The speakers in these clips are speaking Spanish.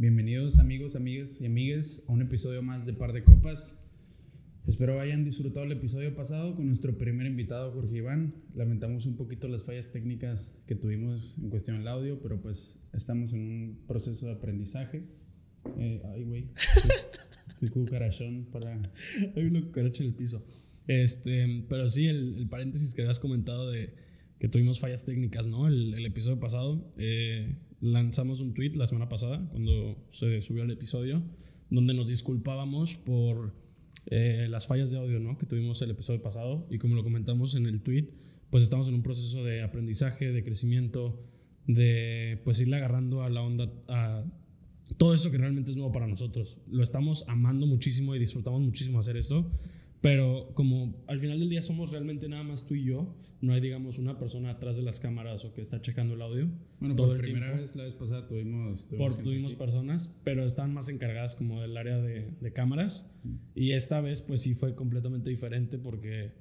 Bienvenidos amigos, amigas y amigues a un episodio más de Par de Copas. Espero hayan disfrutado el episodio pasado con nuestro primer invitado Jorge Iván. Lamentamos un poquito las fallas técnicas que tuvimos en cuestión del audio, pero pues estamos en un proceso de aprendizaje. Eh, ay, güey. Fui cucarachón para... Hay una cucaracha en el piso. Este, pero sí, el, el paréntesis que habías comentado de que tuvimos fallas técnicas, ¿no? El, el episodio pasado, eh, lanzamos un tweet la semana pasada, cuando se subió el episodio, donde nos disculpábamos por eh, las fallas de audio, ¿no? Que tuvimos el episodio pasado. Y como lo comentamos en el tweet, pues estamos en un proceso de aprendizaje, de crecimiento, de pues irle agarrando a la onda, a todo esto que realmente es nuevo para nosotros. Lo estamos amando muchísimo y disfrutamos muchísimo hacer esto. Pero como al final del día somos realmente nada más tú y yo, no hay, digamos, una persona atrás de las cámaras o que está checando el audio. Bueno, todo por el primera tiempo. vez la vez pasada tuvimos... Por, gente tuvimos aquí. personas, pero están más encargadas como del área de, de cámaras. Y esta vez, pues sí fue completamente diferente porque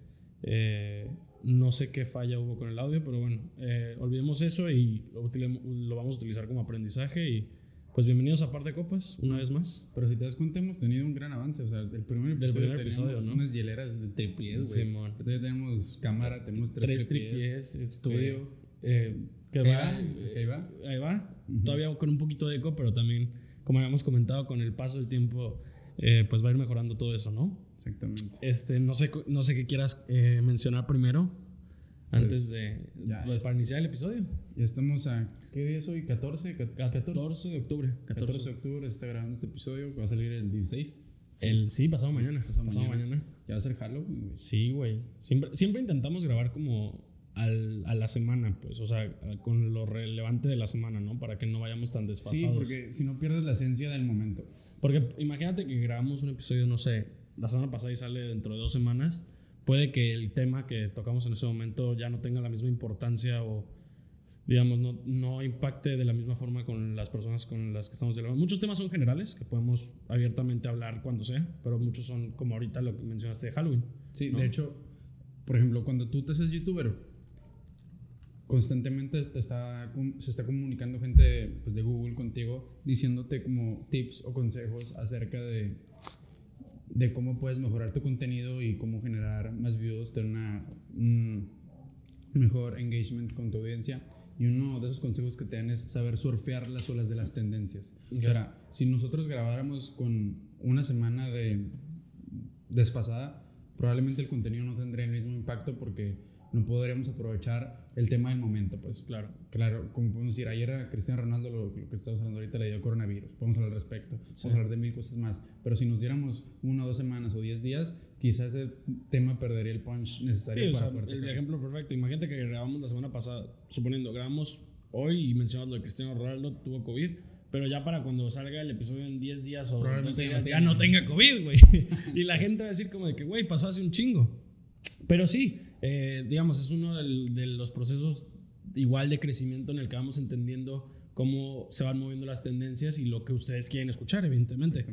eh, no sé qué falla hubo con el audio, pero bueno, eh, olvidemos eso y lo, lo vamos a utilizar como aprendizaje. Y pues bienvenidos a Par de Copas, una vez más. Pero si te das cuenta, hemos tenido un gran avance. O sea, el primer Del episodio, primer episodio, ¿no? unas hieleras de tripiés, güey. Simón. Ya tenemos cámara, tenemos tres, Tres tripiés. tripies, este, estudio. eh, que Ahí va, va, ahí va. ahí va. Todavía con un poquito de eco, pero también, como habíamos comentado, con el paso del tiempo, eh, pues va a ir mejorando todo eso, ¿no? Exactamente. Este, no sé, no sé qué quieras eh, mencionar primero, antes Pues, de, ya, pues, para iniciar el episodio. Ya estamos a. ¿Qué día es hoy? ¿14? Ca- 14 de octubre. 14 de octubre se está grabando este episodio. que Va a salir el 16. El, sí, pasado mañana. Pasado Pasado, mañana. mañana. Ya va a ser Halloween, güey. Sí, güey. Siempre, siempre intentamos grabar como al, a la semana, pues, o sea, con lo relevante de la semana, ¿no? Para que no vayamos tan desfasados. Sí, porque si no pierdes la esencia del momento. Porque imagínate que grabamos un episodio, no sé, la semana pasada y sale dentro de dos semanas. Puede que el tema que tocamos en ese momento ya no tenga la misma importancia o, digamos, no, no impacte de la misma forma con las personas con las que estamos dialogando. Muchos temas son generales, que podemos abiertamente hablar cuando sea, pero muchos son como ahorita lo que mencionaste de Halloween. Sí, ¿no? de hecho, por ejemplo, cuando tú te haces youtuber, constantemente te está, se está comunicando gente pues, de Google contigo diciéndote como tips o consejos acerca de, de cómo puedes mejorar tu contenido y cómo generar más views, tener una, un mejor engagement con tu audiencia. Y uno de esos consejos que te dan es saber surfear las olas de las tendencias. O sea, si nosotros grabáramos con una semana de desfasada, probablemente el contenido no tendría el mismo impacto porque no podríamos aprovechar el tema del momento, pues. Claro. Claro, como podemos decir, ayer a Cristiano Ronaldo, lo, lo que estamos hablando ahorita, le dio coronavirus. Podemos hablar al respecto. Sí. Podemos hablar de mil cosas más. Pero si nos diéramos una o dos semanas o diez días, quizás ese tema perdería el punch necesario Sí, o para sea, poder el ejemplo perfecto. Imagínate que grabamos la semana pasada, suponiendo, grabamos hoy y mencionamos lo de Cristiano Ronaldo, tuvo COVID, pero ya para cuando salga el episodio en 10 días o Probablemente 12 ya no días, ya no tenga COVID, güey. y la gente va a decir como de que, güey, pasó hace un chingo. Pero sí, eh, digamos, es uno del- de los procesos igual de crecimiento en el que vamos entendiendo cómo se van moviendo las tendencias y lo que ustedes quieren escuchar, evidentemente.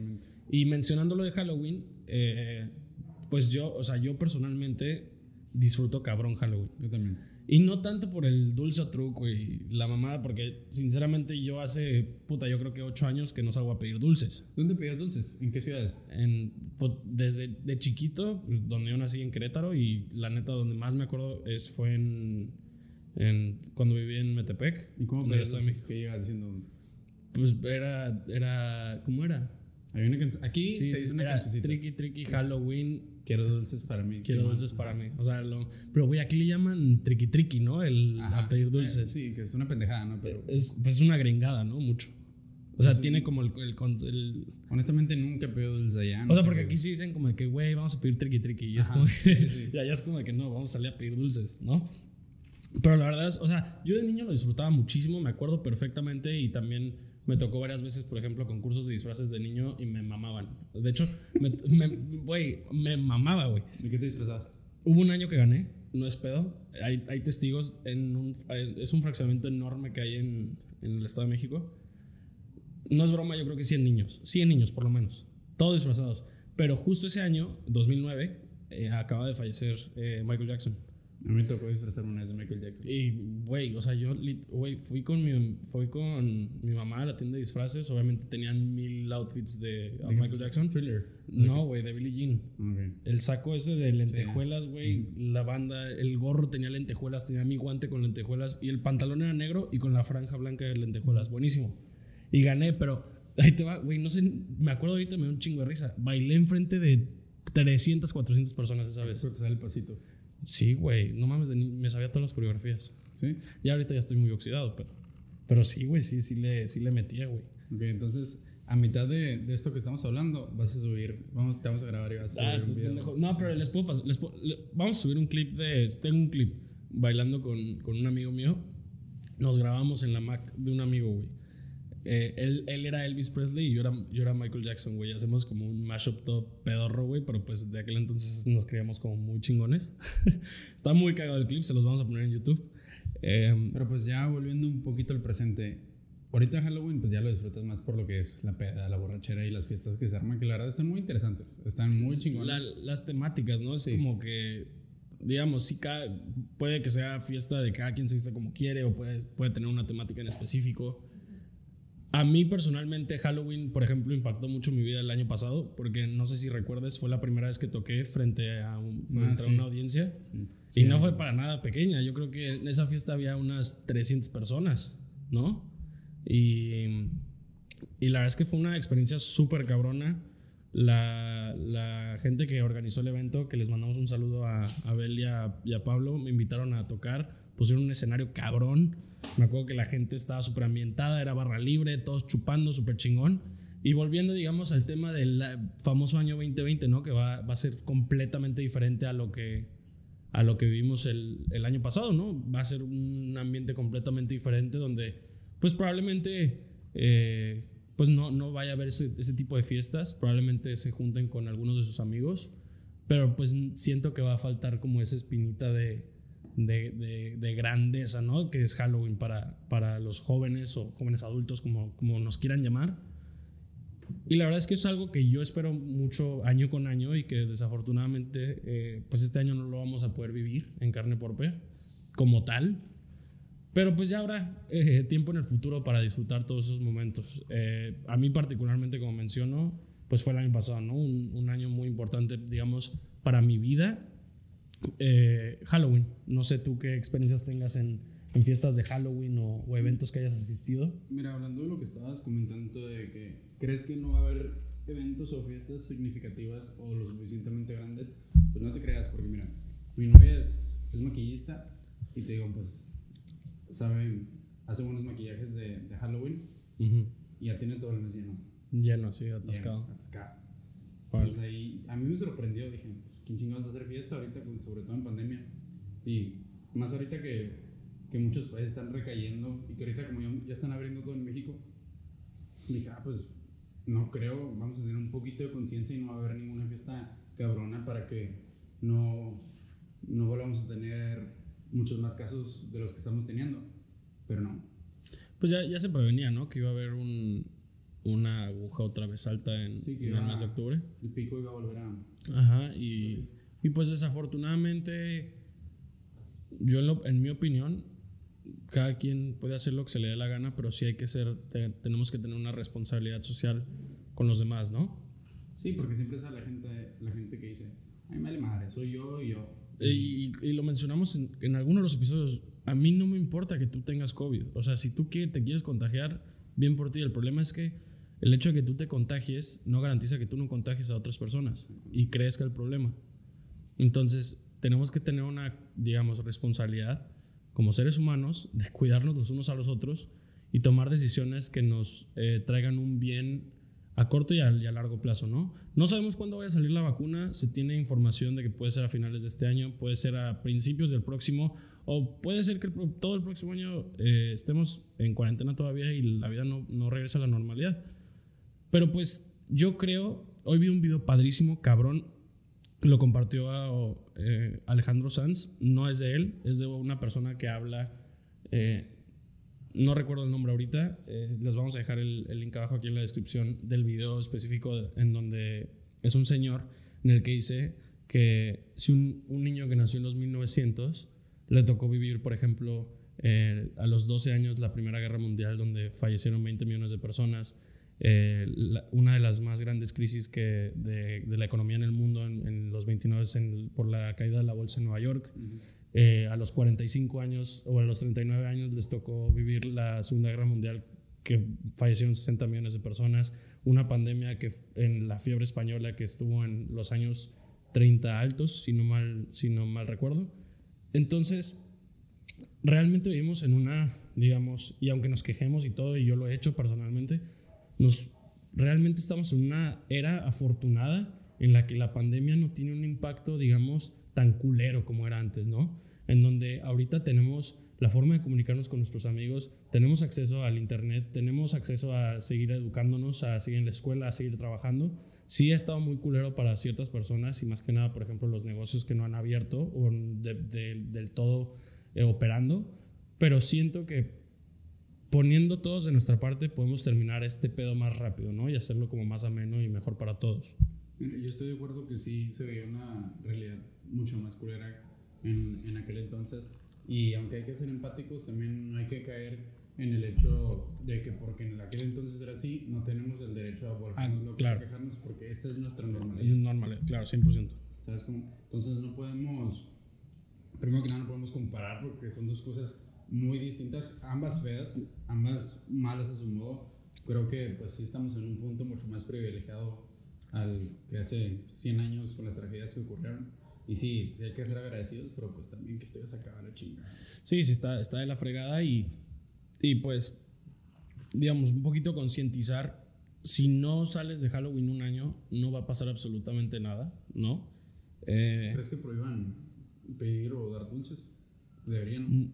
Y mencionando lo de Halloween, eh, pues yo, o sea, yo personalmente disfruto cabrón Halloween. Yo también. Y no tanto por el dulce truco y la mamada, porque sinceramente yo hace, puta, yo creo que ocho años que no salgo a pedir dulces. ¿Dónde pedías dulces? ¿En qué ciudades? En, pues, desde de chiquito, pues, donde yo nací en Querétaro y la neta donde más me acuerdo es, fue en, en cuando viví en Metepec. ¿Y cómo pedías dulces? ¿Qué llegas diciendo? Pues era, era, ¿cómo era? Hay una canción. Aquí Sí, se sí, dice una cancioncita. Tricky, tricky, Halloween, Quiero dulces para mí. Quiero Simón. dulces para mí. O sea, lo, pero güey, aquí le llaman triqui triqui, ¿no? El Ajá. a pedir Eh, dulces. sí, que es una pendejada, ¿no? Pero Es pues una gringada, ¿no? Mucho. O sea, Sí. tiene como el, el, el- honestamente nunca he pedido dulces allá. O sea, porque aquí sí dicen como de que, güey, vamos a pedir triqui triqui. Y es como sí, sí. y allá es como de que no, vamos a salir a pedir dulces, ¿no? Pero la verdad es, o sea, yo de niño lo disfrutaba muchísimo, me acuerdo perfectamente y también me tocó varias veces, por ejemplo, concursos de disfraces de niño y me mamaban. De hecho, me, me- güey, me mamaba, güey. ¿De qué te disfrazabas? Hubo un año que gané, no es pedo. Hay, hay testigos, en un, es un fraccionamiento enorme que hay en, en el Estado de México. No es broma, yo creo que 100 niños, 100 niños por lo menos, todos disfrazados. Pero justo ese año, 2009, eh, acaba de fallecer eh, Michael Jackson. A mí me tocó disfrazar una vez de Michael Jackson. Y, güey, o sea, yo, güey, fui con mi, fui con mi mamá a la tienda de disfraces. Obviamente tenían mil outfits de, Michael Jackson. Thriller. No, güey, de Billie Jean. El saco ese de lentejuelas, güey. La banda, el gorro tenía lentejuelas, tenía mi guante con lentejuelas. Y el pantalón era negro y con la franja blanca de lentejuelas. Buenísimo. Y gané, pero ahí te va, güey, no sé, me acuerdo ahorita, me dio un chingo de risa. Bailé enfrente de 300, 400 personas esa vez. Te sale el pasito. Sí, güey. No mames, me sabía todas las coreografías. Sí. Ya ahorita ya estoy muy oxidado, pero. Pero sí, güey, sí, sí le, sí le metía, güey. Ok, entonces, a mitad de, de, esto que estamos hablando, vas a subir. Vamos, te vamos a grabar y vas a subir ah, un video. No, pero les puedo pasar. Les vamos a subir un clip de. Tengo un clip bailando con, con un amigo mío. Nos grabamos en la Mac de un amigo, güey. Eh, él, él, era Elvis Presley y yo era, yo era Michael Jackson, güey. Hacemos como un mashup todo pedorro, güey, pero pues de aquel entonces nos creíamos como muy chingones. Está muy cagado el clip, se los vamos a poner en YouTube. Em, pero pues ya volviendo un poquito al presente, ahorita Halloween pues ya lo disfrutas más por lo que es la peda, la borrachera y las fiestas que se arman, que la verdad están muy interesantes, están muy chingones. las temáticas, ¿no? Es como que digamos, sí puede que sea fiesta de cada quien se vista como quiere o puede, puede tener una temática en específico. A mí personalmente Halloween, por ejemplo, impactó mucho mi vida el año pasado, porque no sé si recuerdes, fue la primera vez que toqué frente a, ah, una audiencia y no fue para nada pequeña. Yo creo que en esa fiesta había unas 300 personas, ¿no? Y, y la verdad es que fue una experiencia súper cabrona. La, la, gente que organizó el evento, que les mandamos un saludo a Abel y a, y a Pablo, me invitaron a tocar, pusieron un escenario cabrón me acuerdo que la gente estaba súper ambientada, era barra libre, todos chupando, súper chingón. Y volviendo, digamos, al tema del famoso año 2020, ¿no? Que va, va, a ser completamente diferente a lo que, a lo que vivimos el, el, año pasado, ¿no? Va a ser un ambiente completamente diferente donde, pues probablemente, eh, pues no, no vaya a haber ese, ese tipo de fiestas. Probablemente se junten con algunos de sus amigos. Pero pues siento que va a faltar como esa espinita de de, de, grandeza, ¿no? Que es Halloween para, para los jóvenes o jóvenes adultos, como, como nos quieran llamar. Y la verdad es que es algo que yo espero mucho año con año y que desafortunadamente, eh, pues este año no lo vamos a poder vivir en carne propia como tal. Pero pues ya habrá eh, tiempo en el futuro para disfrutar todos esos momentos. Eh, a mí particularmente, como menciono, pues fue el año pasado, ¿no? Un, año muy importante, digamos, para mi vida eh, Halloween. No sé tú qué experiencias tengas en, fiestas de Halloween o, eventos que hayas asistido. Mira, hablando de lo que estabas comentando de que crees que no va a haber eventos o fiestas significativas o lo suficientemente grandes, pues no te creas, porque mira, mi novia es, es maquillista y te digo, pues, sabe, hace buenos maquillajes de, Halloween y ya tiene todo el mes lleno. Lleno, sí, atascado. atascado. Entonces ahí, a mí me sorprendió, dije, ¿quién chingados va a hacer fiesta ahorita, sobre todo en pandemia? Y más ahorita que, que muchos países están recayendo y que ahorita como ya, están abriendo todo en México, dije, ah, pues no creo, vamos a tener un poquito de conciencia y no va a haber ninguna fiesta cabrona para que no, no volvamos a tener muchos más casos de los que estamos teniendo. Pero no. Pues ya, ya se prevenía, ¿no? Que iba a haber un, una aguja otra vez alta en, el mes de octubre. El pico iba a volver a... Ajá, y, y pues desafortunadamente, yo en, en, mi opinión, cada quien puede hacer lo que se le dé la gana, pero sí hay que ser, tenemos que tener una responsabilidad social con los demás, ¿no? Sí, porque siempre es la gente, la gente que dice, ay, me vale madre, soy yo y yo. Y, lo mencionamos en, algunos de los episodios, a mí no me importa que tú tengas COVID, o sea, si tú te quieres contagiar, bien por ti, el problema es que el hecho de que tú te contagies no garantiza que tú no contagies a otras personas y crezca el problema. Entonces, tenemos que tener una, digamos, responsabilidad como seres humanos de cuidarnos los unos a los otros y tomar decisiones que nos eh, traigan un bien a corto y a, largo plazo, ¿no? No sabemos cuándo vaya a salir la vacuna, se tiene información de que puede ser a finales de este año, puede ser a principios del próximo, o puede ser que todo el próximo año eh, estemos en cuarentena todavía y la vida no, no regresa a la normalidad. Pero pues yo creo, hoy vi un video padrísimo, cabrón, lo compartió eh, Alejandro Sanz, no es de él, es de una persona que habla, eh, no recuerdo el nombre ahorita, eh, les vamos a dejar el, link abajo aquí en la descripción del video específico en donde es un señor en el que dice que si un, niño que nació en los 1900 Le tocó vivir, por ejemplo, eh, a los 12 años la Primera Guerra Mundial, donde fallecieron 20 millones de personas. Eh, una de las más grandes crisis que de, de la economía en el mundo en, los 29 en, por la caída de la bolsa en Nueva York. Eh, a los 45 años o a los 39 años les tocó vivir la Segunda Guerra Mundial, que fallecieron 60 millones de personas. Una pandemia que en la fiebre española que estuvo en los años 30 altos, si no mal, si no mal recuerdo. Entonces, realmente vivimos en una, digamos, y aunque nos quejemos y todo, y yo lo he hecho personalmente, nos realmente estamos en una era afortunada en la que la pandemia no tiene un impacto, digamos, tan culero como era antes, ¿no? En donde ahorita tenemos la forma de comunicarnos con nuestros amigos, tenemos acceso al internet, tenemos acceso a seguir educándonos, a seguir en la escuela, a seguir trabajando. Sí ha estado muy culero para ciertas personas y más que nada, por ejemplo, los negocios que no han abierto o del todo eh, operando, pero siento que poniendo todos de nuestra parte podemos terminar este pedo más rápido, ¿no? Y hacerlo como más ameno y mejor para todos. Yo estoy de acuerdo que sí se veía una realidad mucho más culera en, en aquel entonces. Y aunque hay que ser empáticos, también no hay que caer en el hecho de que porque en aquel entonces era así, no tenemos el derecho a volvernos ah, locos a quejarnos porque esta es nuestra normalidad. Es normal, claro, 100%. ¿Sabes cómo? Entonces no podemos, primero que nada no podemos comparar porque son dos cosas muy distintas, ambas feas, ambas malas a su modo. Creo que pues sí estamos en un punto mucho más privilegiado al que hace 100 años con las tragedias que ocurrieron. Y sí, sí hay que ser agradecidos, pero pues también que estoy a sacar la chingada. Sí, sí, está, está de la fregada y, y pues, digamos, un poquito concientizar. Si no sales de Halloween un año, no va a pasar absolutamente nada, ¿no? Eh, ¿Crees que prohíban pedir o dar dulces? Deberían. Mm,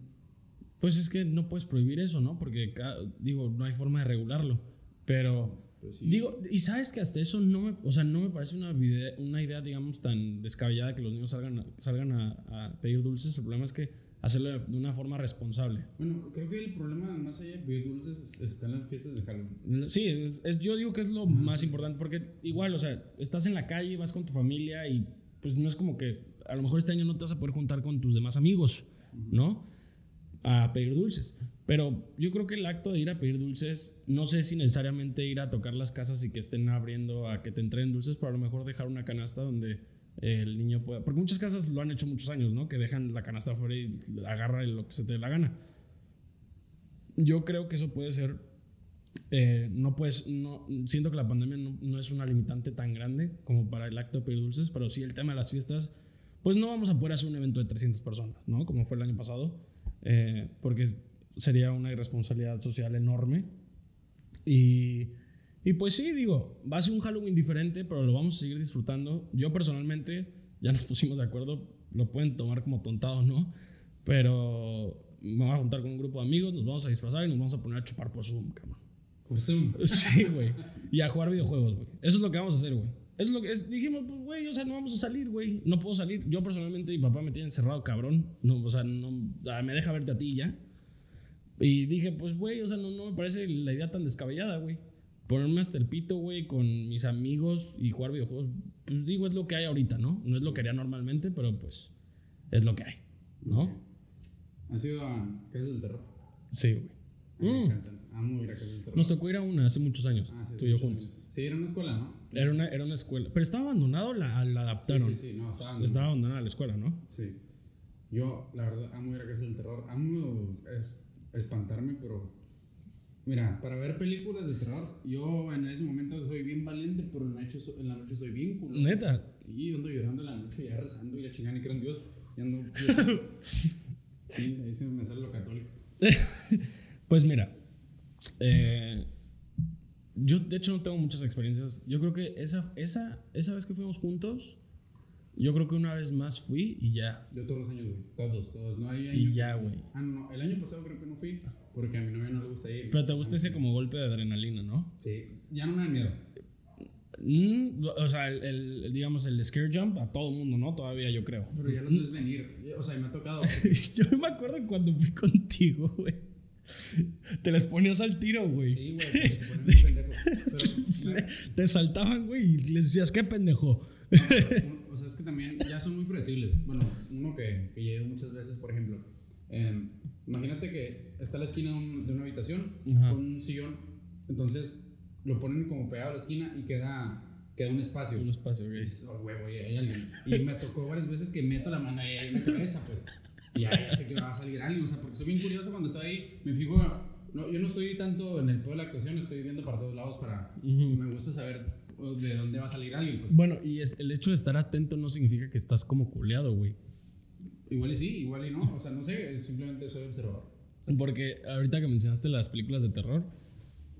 pues es que no puedes prohibir eso, ¿no? Porque, digo, no hay forma de regularlo. Pero, pues digo, y sabes que hasta eso no me, o sea, no me parece una, una idea, digamos, tan descabellada que los niños salgan, a, salgan a, pedir dulces. El problema es que hacerlo de una forma responsable. Bueno, creo que el problema, más allá de pedir dulces, está en las fiestas de Halloween. Sí, es, yo digo que es lo más importante, porque igual, o sea, estás en la calle, vas con tu familia y pues no es como que a lo mejor este año no te vas a poder juntar con tus demás amigos, ¿no? a pedir dulces. Pero yo creo que el acto de ir a pedir dulces, no sé si necesariamente ir a tocar las casas y que estén abriendo a que te entreguen dulces, pero a lo mejor dejar una canasta donde el niño pueda. Porque muchas casas lo han hecho muchos años, ¿no? Que dejan la canasta afuera y agarra lo que se te dé la gana. Yo creo que eso puede ser. Eh, no puedes. No, siento que la pandemia no, no es una limitante tan grande como para el acto de pedir dulces, pero sí el tema de las fiestas. Pues no vamos a poder hacer un evento de 300 personas, ¿no? Como fue el año pasado eh, porque sería una irresponsabilidad social enorme. Y, y pues sí, digo, va a ser un Halloween diferente, pero lo vamos a seguir disfrutando. Yo personalmente, ya nos pusimos de acuerdo, lo pueden tomar como tontado, ¿no? Pero me voy a juntar con un grupo de amigos, nos vamos a disfrazar y nos vamos a poner a chupar por Zoom, cabrón. ¿Por Zoom? Sí, güey. Y a jugar videojuegos, güey. Eso es lo que vamos a hacer, güey. Eso es lo que es, dijimos, pues, güey, o sea, no vamos a salir, güey. No puedo salir. Yo personalmente, mi papá me tiene encerrado, cabrón. No, o sea, no, ah, me deja verte a ti ya. Y dije, pues, güey, o sea, no, no me parece la idea tan descabellada, güey. Ponerme hasta el pito, güey, con mis amigos y jugar videojuegos. Pues digo, es lo que hay ahorita, ¿no? No es lo que haría normalmente, pero pues es lo que hay, ¿no? ¿Has ido a Casas del Terror? Sí, güey. Me mm. Amo ir a Casas del Terror. Nos tocó ir a una hace muchos años, ah, tú y yo juntos. Sí, era una escuela, ¿no? Era una, era una escuela. Pero estaba abandonado, la, la adaptaron. Sí, sí, sí, no, estaba abandonada. Estaba abandonada la escuela, ¿no? Sí. Yo, la verdad, amo ir a casa del terror. Amo es, espantarme, pero. Mira, para ver películas de terror, yo en ese momento soy bien valiente, pero en la noche, en la noche soy bien culo. ¿Neta? Sí, yo ando llorando en la noche, ya rezando y la chingada y creo en Dios. Y ando. sí, ahí se me sale lo católico. pues mira, eh yo, de hecho, no tengo muchas experiencias. Yo creo que esa, esa, esa vez que fuimos juntos, yo creo que una vez más fui y ya. Yo todos los años, güey. Todos, todos. No hay y ya, güey. Ah, no, el año pasado creo que no fui porque a mi novia no le gusta ir. Pero te gusta ese como golpe de adrenalina, ¿no? Sí. Ya no me da miedo. Mm, o sea, el, digamos, el scare jump a todo mundo, ¿no? Todavía yo creo. Pero ya lo ves venir. O sea, me ha tocado. yo me acuerdo cuando fui contigo, güey. Te les ponías al tiro, güey. Sí, güey, se ponían pendejos. te saltaban, güey, y les decías, ¿qué pendejo? o sea, es que también ya son muy predecibles. Bueno, uno que, que llevo muchas veces, por ejemplo. em, imagínate que está a la esquina de, un- de una habitación Ajá. con un sillón. Entonces lo ponen como pegado a la esquina y queda, queda un espacio. Un espacio, Y güey. dices, oh, huevo, y hay alguien. Y me tocó varias veces que meto la mano ahí en la cabeza, pues. Y ya sé que va a salir alguien. O sea, porque soy bien curioso cuando estoy ahí. Me fijo. No, yo no estoy tanto en el pedo de la actuación, estoy viendo para todos lados para. Ujú. Me gusta saber de dónde va a salir alguien, pues. Bueno, y es- el hecho de estar atento no significa que estás como culeado, güey. Igual y sí, igual y no. O sea, no sé, simplemente soy observador. Porque ahorita que mencionaste las películas de terror,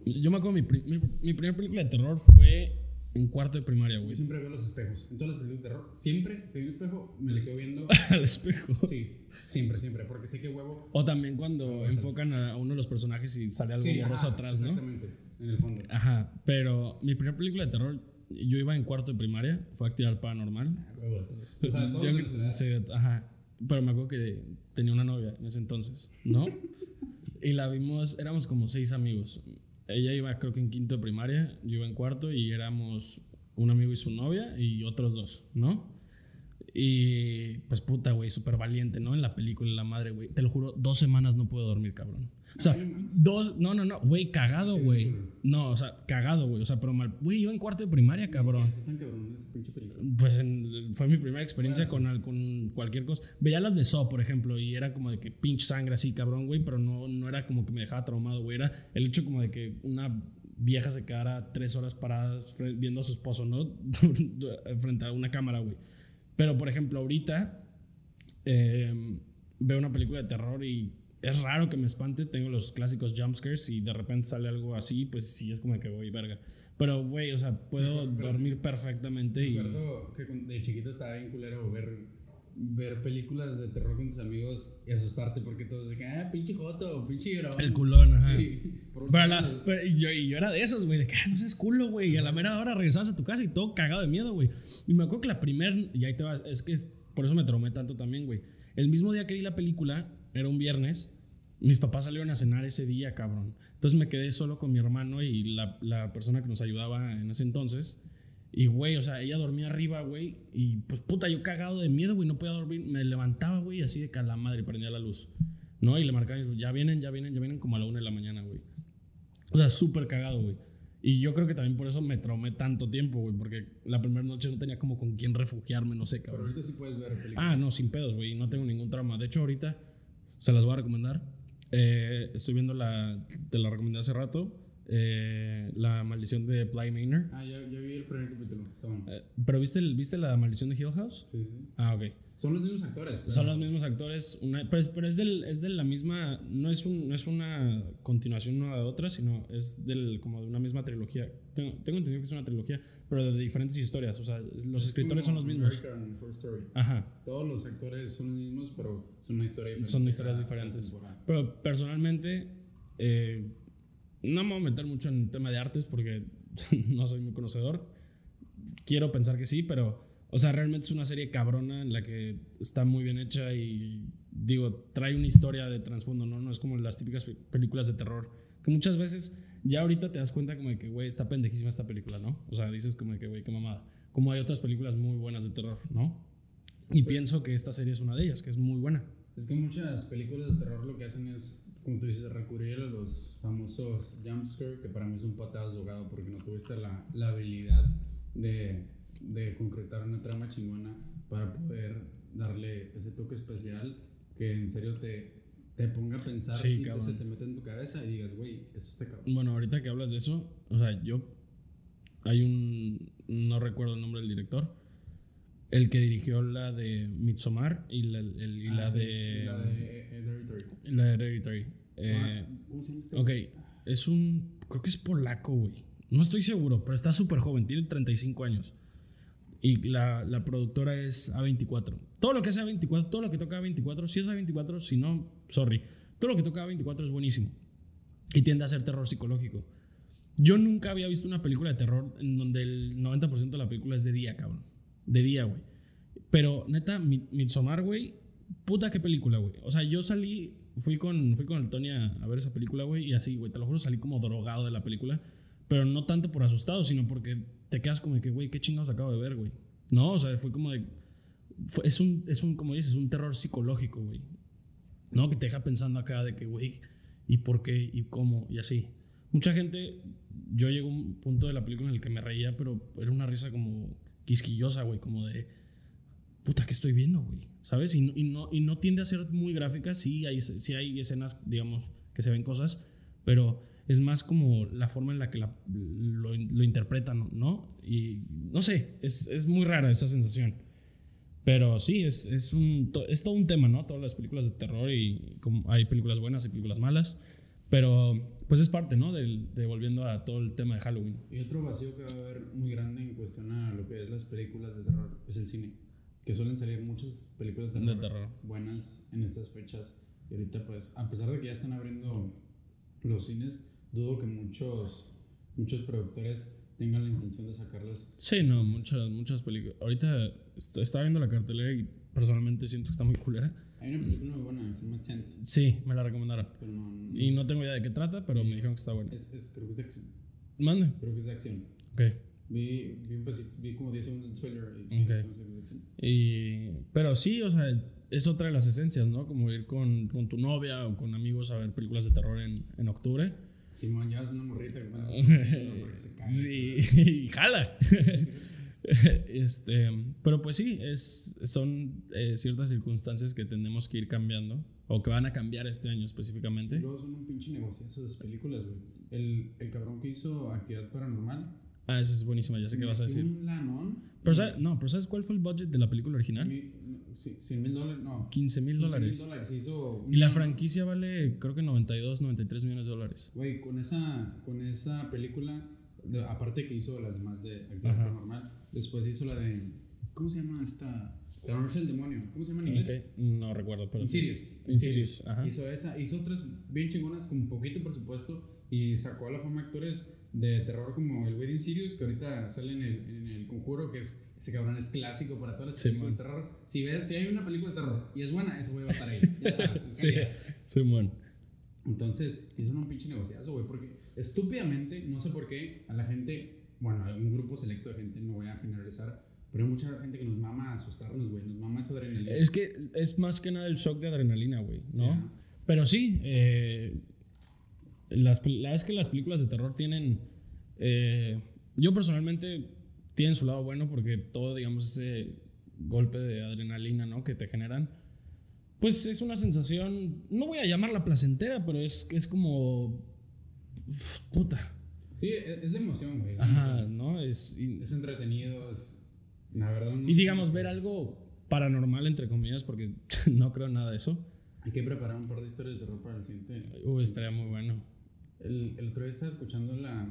yo me acuerdo, mi, mi, mi primera película de terror fue en cuarto de primaria, Yo güey. siempre veo los espejos. En todas las películas de terror, siempre que hay un espejo, me le quedo viendo. Al espejo. Sí, siempre, siempre. Porque sé que huevo. O también cuando enfocan a uno de los personajes y sale algo Sí, borroso ajá, atrás, ¿no? Exactamente, en el fondo. Ajá, pero mi primera película de terror, yo iba en cuarto de primaria, fue Actividad Paranormal. Huevo, todos. O sea, todos Yo- sí, ajá, pero me acuerdo que tenía una novia en ese entonces, ¿no? y la vimos, éramos como seis amigos. Ella iba creo que en quinto de primaria, yo iba en cuarto y éramos un amigo y su novia y otros dos, ¿no? Y pues puta, güey, súper valiente, ¿no? En la película, la madre, güey. Te lo juro, dos semanas no puedo dormir, cabrón. O sea, dos, no, no, no, güey, cagado, güey. No, o sea, cagado, güey. O sea, pero mal. Güey, iba en cuarto de primaria, cabrón. Pues en- fue mi primera experiencia con, con cualquier cosa. Veía las de Saw, por ejemplo, y era como de que pinche sangre así, cabrón, güey, pero no, no era como que me dejaba traumado, güey. Era el hecho como de que una vieja se quedara tres horas parada viendo a su esposo, ¿no? Frente a una cámara, güey. Pero, por ejemplo, ahorita eh, veo una película de terror y es raro que me espante. Tengo los clásicos jumpscares y de repente sale algo así, pues sí, es como que voy, verga. Pero, güey, o sea, puedo Pero- pero- dormir perfectamente y... Recuerdo que de chiquito estaba bien culero ver, ver películas de terror con tus amigos y asustarte porque todos decían, ah, pinche joto, pinche llorón. El culón, ajá. Sí, por Pero, la- pero yo, y yo era de esos, güey, de que ah, no seas culo, güey. Y a la mera hora regresabas a tu casa y todo cagado de miedo, güey. Y me acuerdo que la primer, y ahí te va, es que es- por eso me traumé tanto también, güey. El mismo día que vi la película, era un viernes, mis papás salieron a cenar ese día, cabrón. Entonces me quedé solo con mi hermano y la, la persona que nos ayudaba en ese entonces. Y, güey, o sea, ella dormía arriba, güey. Y, pues, puta, yo cagado de miedo, güey, no podía dormir. Me levantaba, güey, así de que a la madre prendía la luz. ¿No? Y le marcaba, ya vienen, ya vienen, ya vienen como a la una de la mañana, güey. O sea, súper cagado, güey. Y yo creo que también por eso me traumé tanto tiempo, güey. Porque la primera noche no tenía como con quién refugiarme, no sé, Pero cabrón. ahorita sí puedes ver películas. Ah, no, sin pedos, güey. No tengo ningún trauma. De hecho, ahorita se las voy a recomendar. Eh, estoy viendo la. Te la recomendé hace rato. eh, la maldición de Bly Manor. Ah, ya, ya vi el primer capítulo. Eh, ¿Pero viste, el- viste la maldición de Hill House? sí, sí. Ah, ok. Son los mismos actores. pero- Son los mismos actores, una, pero, es, pero es, del, es de la misma, no es, un, no es una continuación una de otra, sino es del, como de una misma trilogía. Tengo, tengo entendido que es una trilogía, pero de diferentes historias, o sea, los Es escritores son los mismos. American Horror Story. Ajá, Todos los actores son los mismos, pero son una historia diferente. son historias diferentes. Pero personalmente, eh, no me voy a meter mucho en el tema de artes porque no soy muy conocedor. Quiero pensar que sí, pero, o sea, realmente es una serie cabrona en la que está muy bien hecha y, digo, trae una historia de trasfondo, ¿no? No es como las típicas pe- películas de terror, que muchas veces ya ahorita te das cuenta como de que, güey, está pendejísima esta película, ¿no? O sea, dices como de que, güey, qué mamada. Como hay otras películas muy buenas de terror, ¿no? Y pienso que esta serie es una de ellas, que es muy buena. Es que muchas películas de terror lo que hacen es, como tú dices, recurrir a los famosos jumpscare, que para mí es un patadas ahogado porque no tuviste la, la habilidad de, de concretar una trama chingona para poder darle ese toque especial que en serio te, te ponga a pensar Sí, y cabrón. te mete en tu cabeza y digas, güey, esto está cabrón. Bueno, ahorita que hablas de eso, o sea, yo. Hay un. No recuerdo el nombre del director. El que dirigió la de Midsommar y la, el- y Ah, la, sí, de, y la de Hereditary. La de Hereditary. Eh, ¿Cómo se llama este? ok, es un. Creo que es polaco, güey. No estoy seguro, pero está súper joven, tiene 35 años. Y la, la productora es A24. Todo lo que sea A24, todo lo que toca A24, si es A24, si no, sorry. Todo lo que toca A24 es buenísimo. Y tiende a ser terror psicológico. Yo nunca había visto una película de terror en donde el 90% de la película es de día, cabrón. De día, güey. Pero neta, Mi- Midsommar, güey, puta qué película, güey. O sea, yo salí, fui con, fui con el Tony a, a ver esa película, güey, y así, güey, te lo juro, salí como drogado de la película. Pero no tanto por asustado, sino porque te quedas como de que, güey, qué chingados acabo de ver, güey. No, o sea, fue como de. fue- es un, es un, como dices, un terror psicológico, güey. ¿No? Que te deja pensando acá de que, güey, ¿y por qué? ¿Y cómo? Y así. Mucha gente, yo llego a un punto de la película en el que me reía, pero era una risa como quisquillosa, güey, como de, puta, ¿qué estoy viendo, güey? ¿Sabes? Y, y, no, y no tiende a ser muy gráfica, sí hay, sí hay escenas, digamos, que se ven cosas, pero es más como la forma en la que la- lo, lo interpretan, ¿no? Y no sé, es, es muy rara esa sensación. Pero sí, es, es, un, es todo un tema, ¿no? Todas las películas de terror y como hay películas buenas y películas malas. Pero pues es parte, ¿no? Del- de volviendo a todo el tema de Halloween. Y otro vacío que va a haber muy grande en cuestión a lo que es las películas de terror es el cine. Que suelen salir muchas películas de terror, De terror. buenas en estas fechas. Y ahorita, pues, a pesar de que ya están abriendo los cines, dudo que muchos, muchos productores tengan la intención de sacarlas. Sí, no, muchas, muchas películas. Ahorita est- estaba viendo la cartelera y personalmente siento que está muy culera. Hay una película muy buena, se llama Tent, Sí, me la recomendaron. pero no. no- Y no tengo idea de qué trata, pero me dijeron que está buena. es, es- creo que es de acción. Mande. Creo que es de acción. Ok. Vi, vi, un pedacito- vi como 10 segundos del trailer y sí, Ok. se me hace que es de acción. Y, pero sí, o sea, es otra de las esencias, ¿no? Como ir con, con tu novia o con amigos a ver películas de terror en, en octubre. Simón, llevas una morrita que se cae. Sí, y jala. este, pero pues sí, es, son eh, ciertas circunstancias que tenemos que ir cambiando o que van a cambiar este año Y específicamente. luego son un pinche negocio esas películas, güey. El, el cabrón que hizo Actividad Paranormal. Ah, esa es buenísima, ya sé qué vas a decir. Un lanón. Pero, ¿sabes? No, pero ¿sabes cuál fue el budget de la película original? Mi- sí, 100 mil dólares, no. 15 mil 15 dólares. dólares. Hizo Y la franquicia vale, creo que 92, 93 millones de dólares. Güey, con esa, con esa película, de- aparte que hizo las demás de Actividad. Paranormal, después hizo la de. ¿Cómo se llama esta? La noche del demonio. ¿Cómo se llama en inglés? No recuerdo, pero. Insidious. Insidious, ajá. Hizo esa, hizo otras bien chingonas con poquito presupuesto y sacó a la fama actores de terror como el güey de Insidious, que ahorita sale en el, en el Conjuro, que es ese cabrón es clásico para todas las Sí, películas man. de terror. Si, ves, si hay una película de terror y es buena, ese güey va a estar ahí. Ya sabes, es Sí, soy bueno. Entonces, hizo un pinche negociazo, güey, porque estúpidamente, no sé por qué, a la gente, bueno, a un grupo selecto de gente, no voy a generalizar, pero hay mucha gente que nos mama asustarnos, güey, nos mama esa adrenalina. Es que es más que nada el shock de adrenalina, güey, Sí, ¿no? Pero sí, eh, las, la verdad es que las películas de terror tienen. eh, yo personalmente tienen su lado bueno porque todo, digamos, ese golpe de adrenalina, ¿no? Que te generan. Pues es una sensación, no voy a llamarla placentera, pero es, es como. Puta. Sí, es, es la emoción, güey. Ajá, ¿no? Es, y, Es entretenido, es. La verdad. no y digamos, ver algo paranormal, entre comillas, porque no creo nada de eso. Hay que preparar un par de historias de terror para el siguiente. Uh, estaría muy bueno. El, el otro día estaba escuchando la,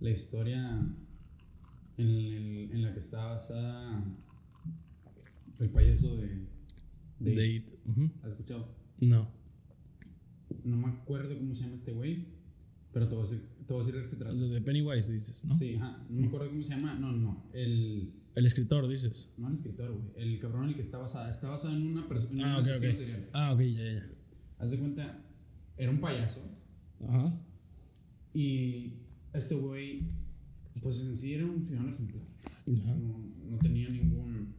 la historia en, el- en la que está basada el payaso de. de De It. ¿Has escuchado? No. No me acuerdo cómo se llama este güey, pero te voy a decir, te voy a decir de qué se O trata. sea, De Pennywise dices, ¿no? Sí, ajá. No me acuerdo cómo se llama. No, no. El. El escritor dices. No el escritor, güey. El cabrón en el que está basada. Está basada en una persona. Ah, ok, asesino ok. serial. Ah, ok, ya, ya. Haz de cuenta, era un payaso. Ajá. Y este güey, pues en sí era un ciudadano ejemplar. No, no tenía ningún,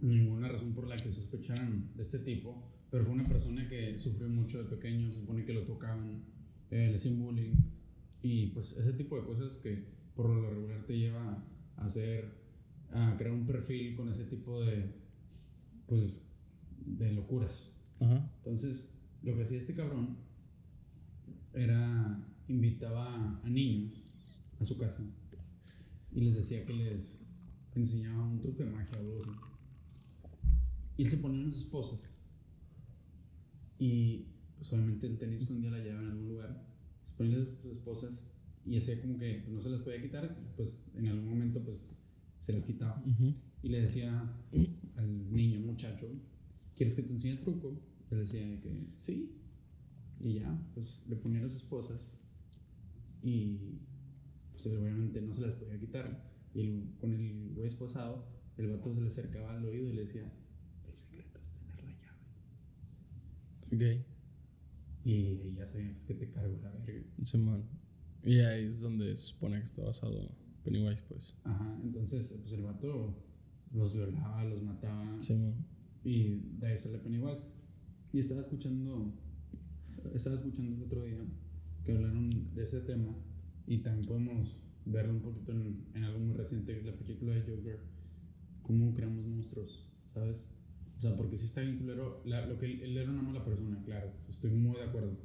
ninguna razón por la que sospecharan de este tipo. Pero fue una persona que sufrió mucho de pequeño. Se supone que lo tocaban, eh, le hacían bullying. Y pues ese tipo de cosas que por lo regular te lleva a hacer, a crear un perfil con ese tipo de, pues, de locuras. Ajá. Entonces, lo que hacía este cabrón era invitaba a niños a su casa y les decía que les enseñaba un truco de magia o algo así. Y él se ponía unas esposas y pues obviamente él tenía escondida la llave en algún lugar. Se ponía las sus esposas y hacía como que no se las podía quitar, y, pues en algún momento pues se las quitaba. Ujú. Y le decía al niño, muchacho, ¿quieres que te enseñe el truco? Él decía de que sí. Y ya, pues le ponía las esposas y obviamente no se las podía quitar. Y el- con el güey esposado, el vato se le acercaba al oído y le decía, el secreto es tener la llave. Ok. Y ya sabías que te cargo la verga. Simón. Y ahí es donde se supone que está basado Pennywise, pues. Ajá, entonces pues el vato los violaba, los mataba. Sí, man. Y de ahí sale Pennywise. Y estaba escuchando, estaba escuchando el otro día que hablaron de ese tema y también podemos verlo un poquito en, en algo muy reciente, la película de Joker, cómo creamos monstruos, ¿sabes? O sea, porque sí está bien culero, la- lo que él, él era una mala persona, claro, estoy muy de acuerdo.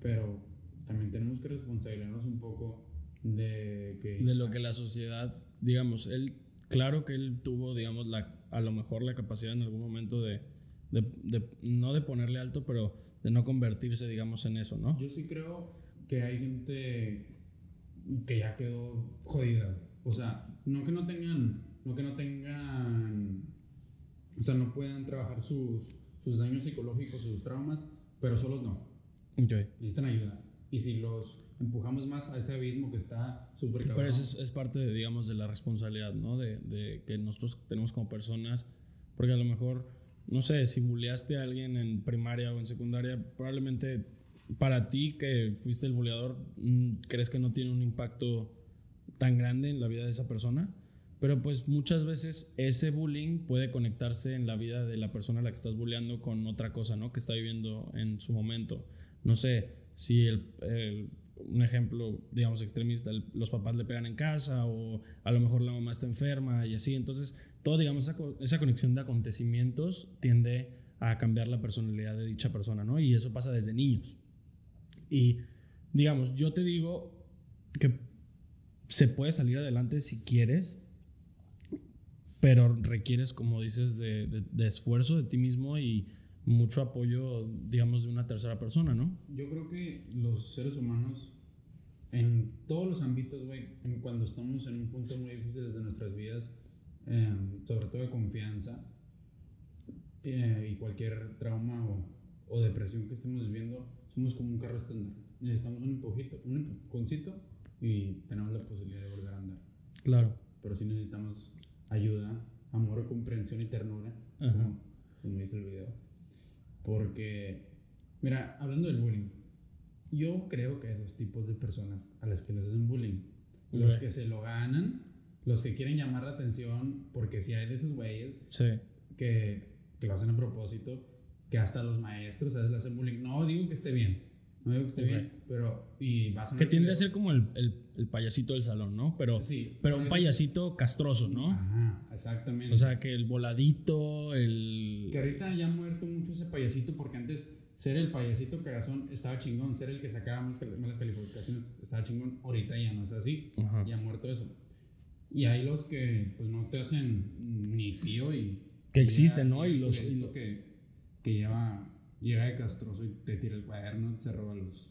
Pero también tenemos que responsabilizarnos un poco de que... de lo que la sociedad, digamos, él, claro que él tuvo, digamos, la, a lo mejor la capacidad en algún momento de, de, de- no de ponerle alto, pero de no convertirse, digamos, en eso, ¿no? Yo sí creo que hay gente que ya quedó jodida. O sea, no que no tengan, no que no tengan, o sea, no puedan trabajar sus, sus daños psicológicos, sus traumas, pero solos no. Ok. Necesitan ayuda. Y si los empujamos más a ese abismo que está súper. Pero eso es, es parte, de, digamos, de la responsabilidad, ¿no? De, de que nosotros tenemos como personas, porque a lo mejor, no sé, si bulleaste a alguien en primaria o en secundaria, probablemente para ti que fuiste el buleador, mm, crees que no tiene un impacto tan grande en la vida de esa persona. Pero pues muchas veces ese bullying puede conectarse en la vida de la persona a la que estás bulleando con otra cosa, ¿no? Que está viviendo en su momento. No sé, si el, un ejemplo, digamos, extremista, el- los papás le pegan en casa o a lo mejor la mamá está enferma y así. Entonces, todo, digamos, esa, esa conexión de acontecimientos tiende a cambiar la personalidad de dicha persona, ¿no? Y eso pasa desde niños. Y, digamos, yo te digo que se puede salir adelante si quieres, pero requieres, como dices, de, de- de esfuerzo de ti mismo y mucho apoyo, digamos, de una tercera persona, ¿no? Yo creo que los seres humanos, en todos los ámbitos, güey, cuando estamos en un punto muy difícil de nuestras vidas, eh, sobre todo de confianza, eh, y cualquier trauma o, o depresión que estemos viviendo, somos como un carro estándar. Necesitamos un empujito, un empujoncito y tenemos la posibilidad de volver a andar. Claro. Pero sí necesitamos ayuda, amor, comprensión y ternura, como, como dice el video. Porque, mira, hablando del bullying, yo creo que hay dos tipos de personas a las que les hacen bullying. Los Ok. que se lo ganan, los que quieren llamar la atención, porque si hay de esos güeyes Sí. que, que lo hacen a propósito, que hasta los maestros a veces le hacen bullying. No digo que esté bien, no digo que esté bien, pero... Y va a Que tiende a ser como el, el- el payasito del salón, ¿no? Pero, Sí, pero un payasito castroso, ¿no? Ajá, exactamente. O sea, que el voladito, el... Que ahorita ya ha muerto mucho ese payasito porque antes ser el payasito cagazón estaba chingón, ser el que sacaba malas, cali- malas calificaciones estaba chingón, ahorita ya no es así, Ajá. ya ha muerto eso. Y hay los que pues no te hacen ni tío y... Que existen, ¿no? y los- que, que lleva, llega de castroso y te tira el cuaderno, se roba los,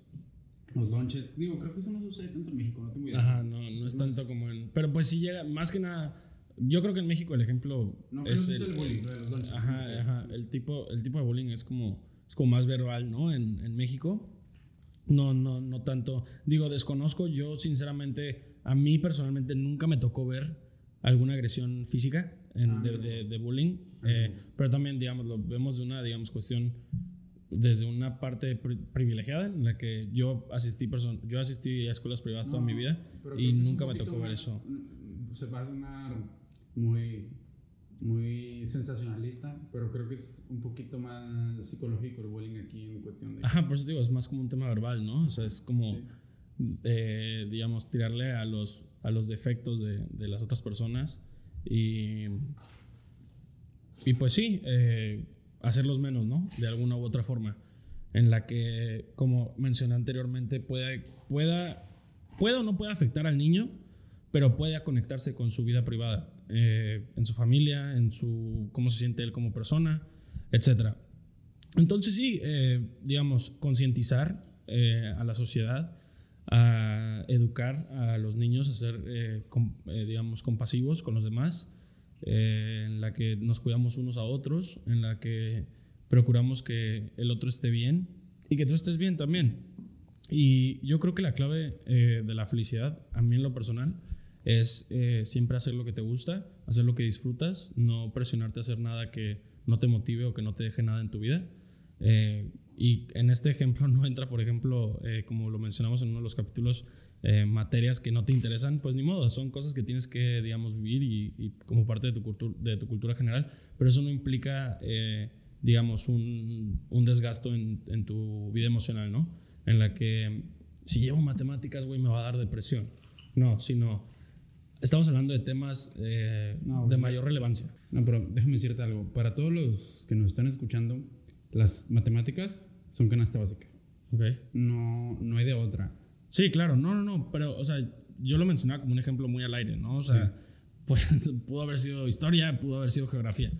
los lonches. Digo, creo que eso no sucede tanto en México, no tengo idea. Ajá, no, no es tanto como en... Pero pues sí llega, más que nada... Yo creo que en México el ejemplo No, es el, el bullying, lo de los lonches. Ajá, ajá. El tipo, el tipo de bullying es como, es como más verbal, ¿no? En, en México. No, no, no tanto. Digo, desconozco. Yo, sinceramente, a mí personalmente nunca me tocó ver alguna agresión física en- Ah, de, de- de bullying. Ah, eh, pero también, digamos, lo vemos de una, digamos, cuestión desde una parte pri- privilegiada en la que yo asistí, yo asistí a escuelas privadas toda No, mi vida y nunca un me tocó ver eso. mm, Se va a sonar muy, muy sensacionalista, pero creo que es un poquito más psicológico el bullying aquí en cuestión de... Ajá, por eso digo, es más como un tema verbal, ¿no? O sea, es como, Sí. Eh, digamos, tirarle a los, a los defectos de, de las otras personas y, y pues sí, eh, hacerlos menos, ¿no? De alguna u otra forma, en la que, como mencioné anteriormente, pueda, pueda, pueda o no pueda afectar al niño, pero pueda conectarse con su vida privada, eh, en su familia, en su cómo se siente él como persona, etcétera. Entonces sí, eh, digamos, concientizar eh, a la sociedad, a educar a los niños a ser, eh, eh, digamos, compasivos con los demás, eh, en la que nos cuidamos unos a otros, en la que procuramos que el otro esté bien y que tú estés bien también. Y yo creo que la clave de la felicidad, a mí en lo personal, es siempre hacer lo que te gusta, hacer lo que disfrutas, no presionarte a hacer nada que no te motive o que no te deje nada en tu vida. Y en este ejemplo no entra, por ejemplo, eh, como lo mencionamos en uno de los capítulos, eh, materias que no te interesan, pues ni modo, son cosas que tienes que, digamos, vivir y, como parte de tu, cultura de tu cultura general, pero eso no implica, eh, digamos, un, un desgasto en, en, tu vida emocional, ¿no? En la que si llevo matemáticas, güey, me va a dar depresión. No, sino estamos hablando de temas eh, de mayor relevancia. No, pero déjame decirte algo. Para todos los que nos están escuchando, las matemáticas son canasta básica. Ok. No, no hay de otra. Sí, claro, no, no, no, pero, o sea, yo lo mencionaba como un ejemplo muy al aire, ¿no? O sea, pues, pudo haber sido historia, pudo haber sido geografía.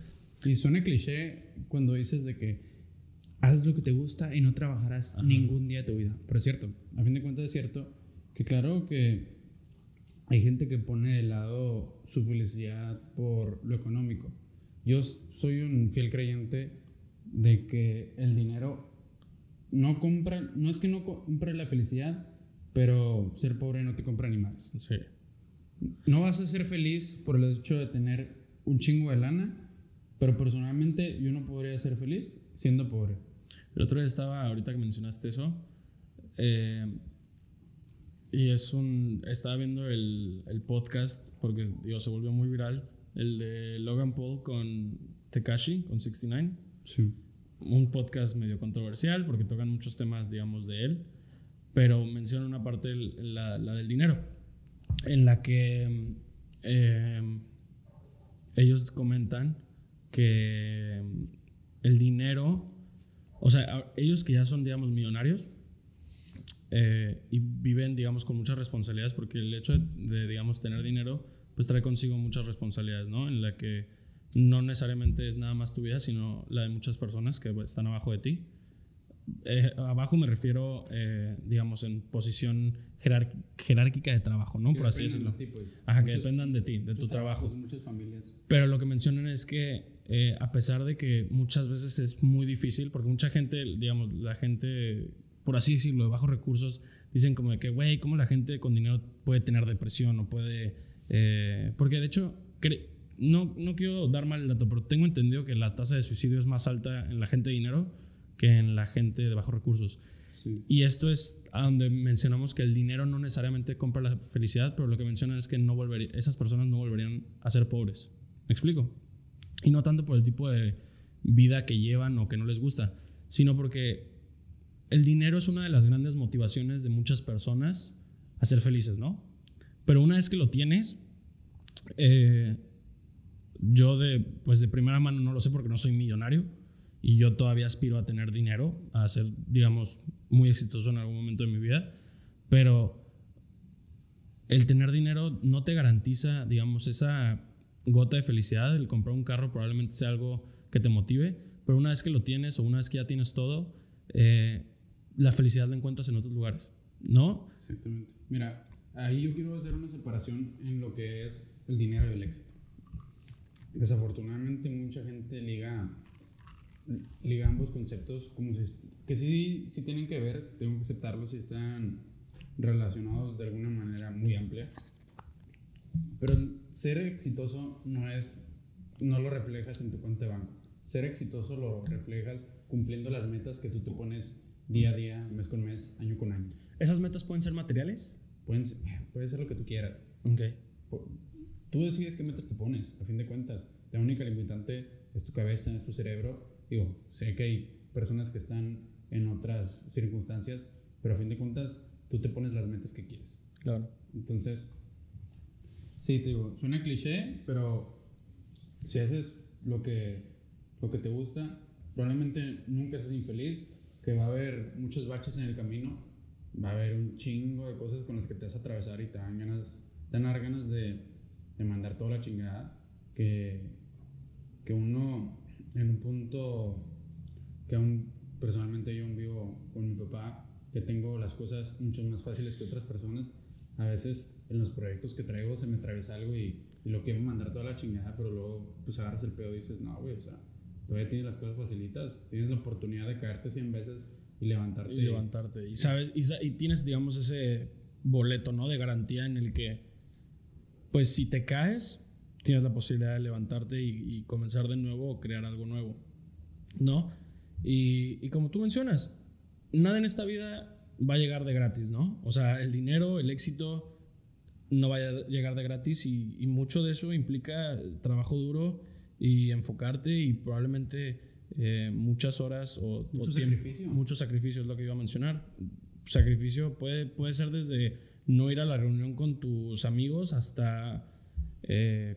Y suena cliché cuando dices de que haz lo que te gusta y no trabajarás ningún día de tu vida. Pero es cierto, a fin de cuentas es cierto que claro que hay gente que pone de lado su felicidad por lo económico. Yo soy un fiel creyente de que el dinero no compra, no es que no compre la felicidad, pero ser pobre no te compra ni más. Sí. No vas a ser feliz por el hecho de tener un chingo de lana, pero personalmente yo no podría ser feliz siendo pobre. El otro día estaba, ahorita que mencionaste eso, eh, y es un. Estaba viendo el, el podcast, porque digo, se volvió muy viral, el de Logan Paul con Tekashi, con 69. Sí. Un podcast medio controversial, porque tocan muchos temas, digamos, de él pero menciona una parte, la, del dinero, en la que em, ellos comentan que em, el dinero, o sea, ellos que ya son, digamos, millonarios eh, y viven, digamos, con muchas responsabilidades, porque el hecho de, digamos, tener dinero, pues trae consigo muchas responsabilidades, ¿no? En la que no necesariamente es nada más tu vida, sino la de muchas personas que están abajo de ti. Eh, abajo me refiero, eh, digamos, en posición jerárquica de trabajo, ¿no? Por así decirlo. Pues. Ajá, que dependan de ti, de tu trabajo. Muchas familias. Pero lo que mencionan es que, eh, a pesar de que muchas veces es muy difícil, porque mucha gente, digamos, la gente, por así decirlo, de bajos recursos, dicen como de que, güey, ¿cómo la gente con dinero puede tener depresión o puede. porque de hecho, no, no quiero dar mal el dato, pero tengo entendido que la tasa de suicidio es más alta en la gente de dinero que en la gente de bajos recursos. Y esto es a donde mencionamos que el dinero no necesariamente compra la felicidad, pero lo que mencionan es que no volvería, esas personas no volverían a ser pobres. ¿Me explico? Y no tanto por el tipo de vida que llevan o que no les gusta, sino porque el dinero es una de las grandes motivaciones de muchas personas a ser felices, ¿no? Pero una vez que lo tienes, eh, yo de, pues de primera mano no lo sé porque no soy millonario, y yo todavía aspiro a tener dinero, a ser, digamos, muy exitoso en algún momento de mi vida, pero el tener dinero no te garantiza, digamos, esa gota de felicidad, el comprar un carro probablemente sea algo que te motive, pero una vez que lo tienes o una vez que ya tienes todo, eh, la felicidad la encuentras en otros lugares, ¿no? Exactamente. Mira, ahí yo quiero hacer una separación en lo que es el dinero y el éxito. Desafortunadamente mucha gente liga liga ambos conceptos como si, que sí, sí tienen que ver, tengo que aceptarlos si están relacionados de alguna manera muy amplia. Pero ser exitoso no es, no lo reflejas en tu cuenta de banco. Ser exitoso lo reflejas cumpliendo las metas que tú te pones día a día, mes con mes, año con año. ¿Esas metas pueden ser materiales? Pueden ser, puede ser lo que tú quieras. Ok. Tú decides qué metas te pones, a fin de cuentas. La única limitante es tu cabeza, es tu cerebro Digo, sé que hay personas que están en otras circunstancias, pero a fin de cuentas tú te pones las metas que quieres. Claro. Entonces, sí, te digo, suena cliché, pero si haces lo que, lo que te gusta, probablemente nunca seas infeliz, que va a haber muchos baches en el camino, va a haber un chingo de cosas con las que te vas a atravesar y te dan ganas, te dan ganas de, de mandar toda la chingada, que, que uno en un punto que aún personalmente yo vivo con mi papá, que tengo las cosas mucho más fáciles que otras personas. A veces en los proyectos que traigo se me atraviesa algo y, lo quiero mandar toda la chingada, pero luego pues agarras el pedo y dices, no, güey, o sea, todavía tienes las cosas facilitas, tienes la oportunidad de caerte 100 veces y levantarte. Y levantarte. Y, sabes, y, y tienes, digamos, ese boleto, ¿no? De garantía en el que, pues si te caes, tienes la posibilidad de levantarte y, comenzar de nuevo o crear algo nuevo, ¿no? Y, como tú mencionas, nada en esta vida va a llegar de gratis, ¿no? O sea, el dinero, el éxito no va a llegar de gratis y, y mucho de eso implica trabajo duro y enfocarte y probablemente eh, muchas horas o, Mucho o tiempo- sacrificio. Mucho sacrificio es lo que iba a mencionar. Sacrificio puede, puede ser desde no ir a la reunión con tus amigos hasta, eh,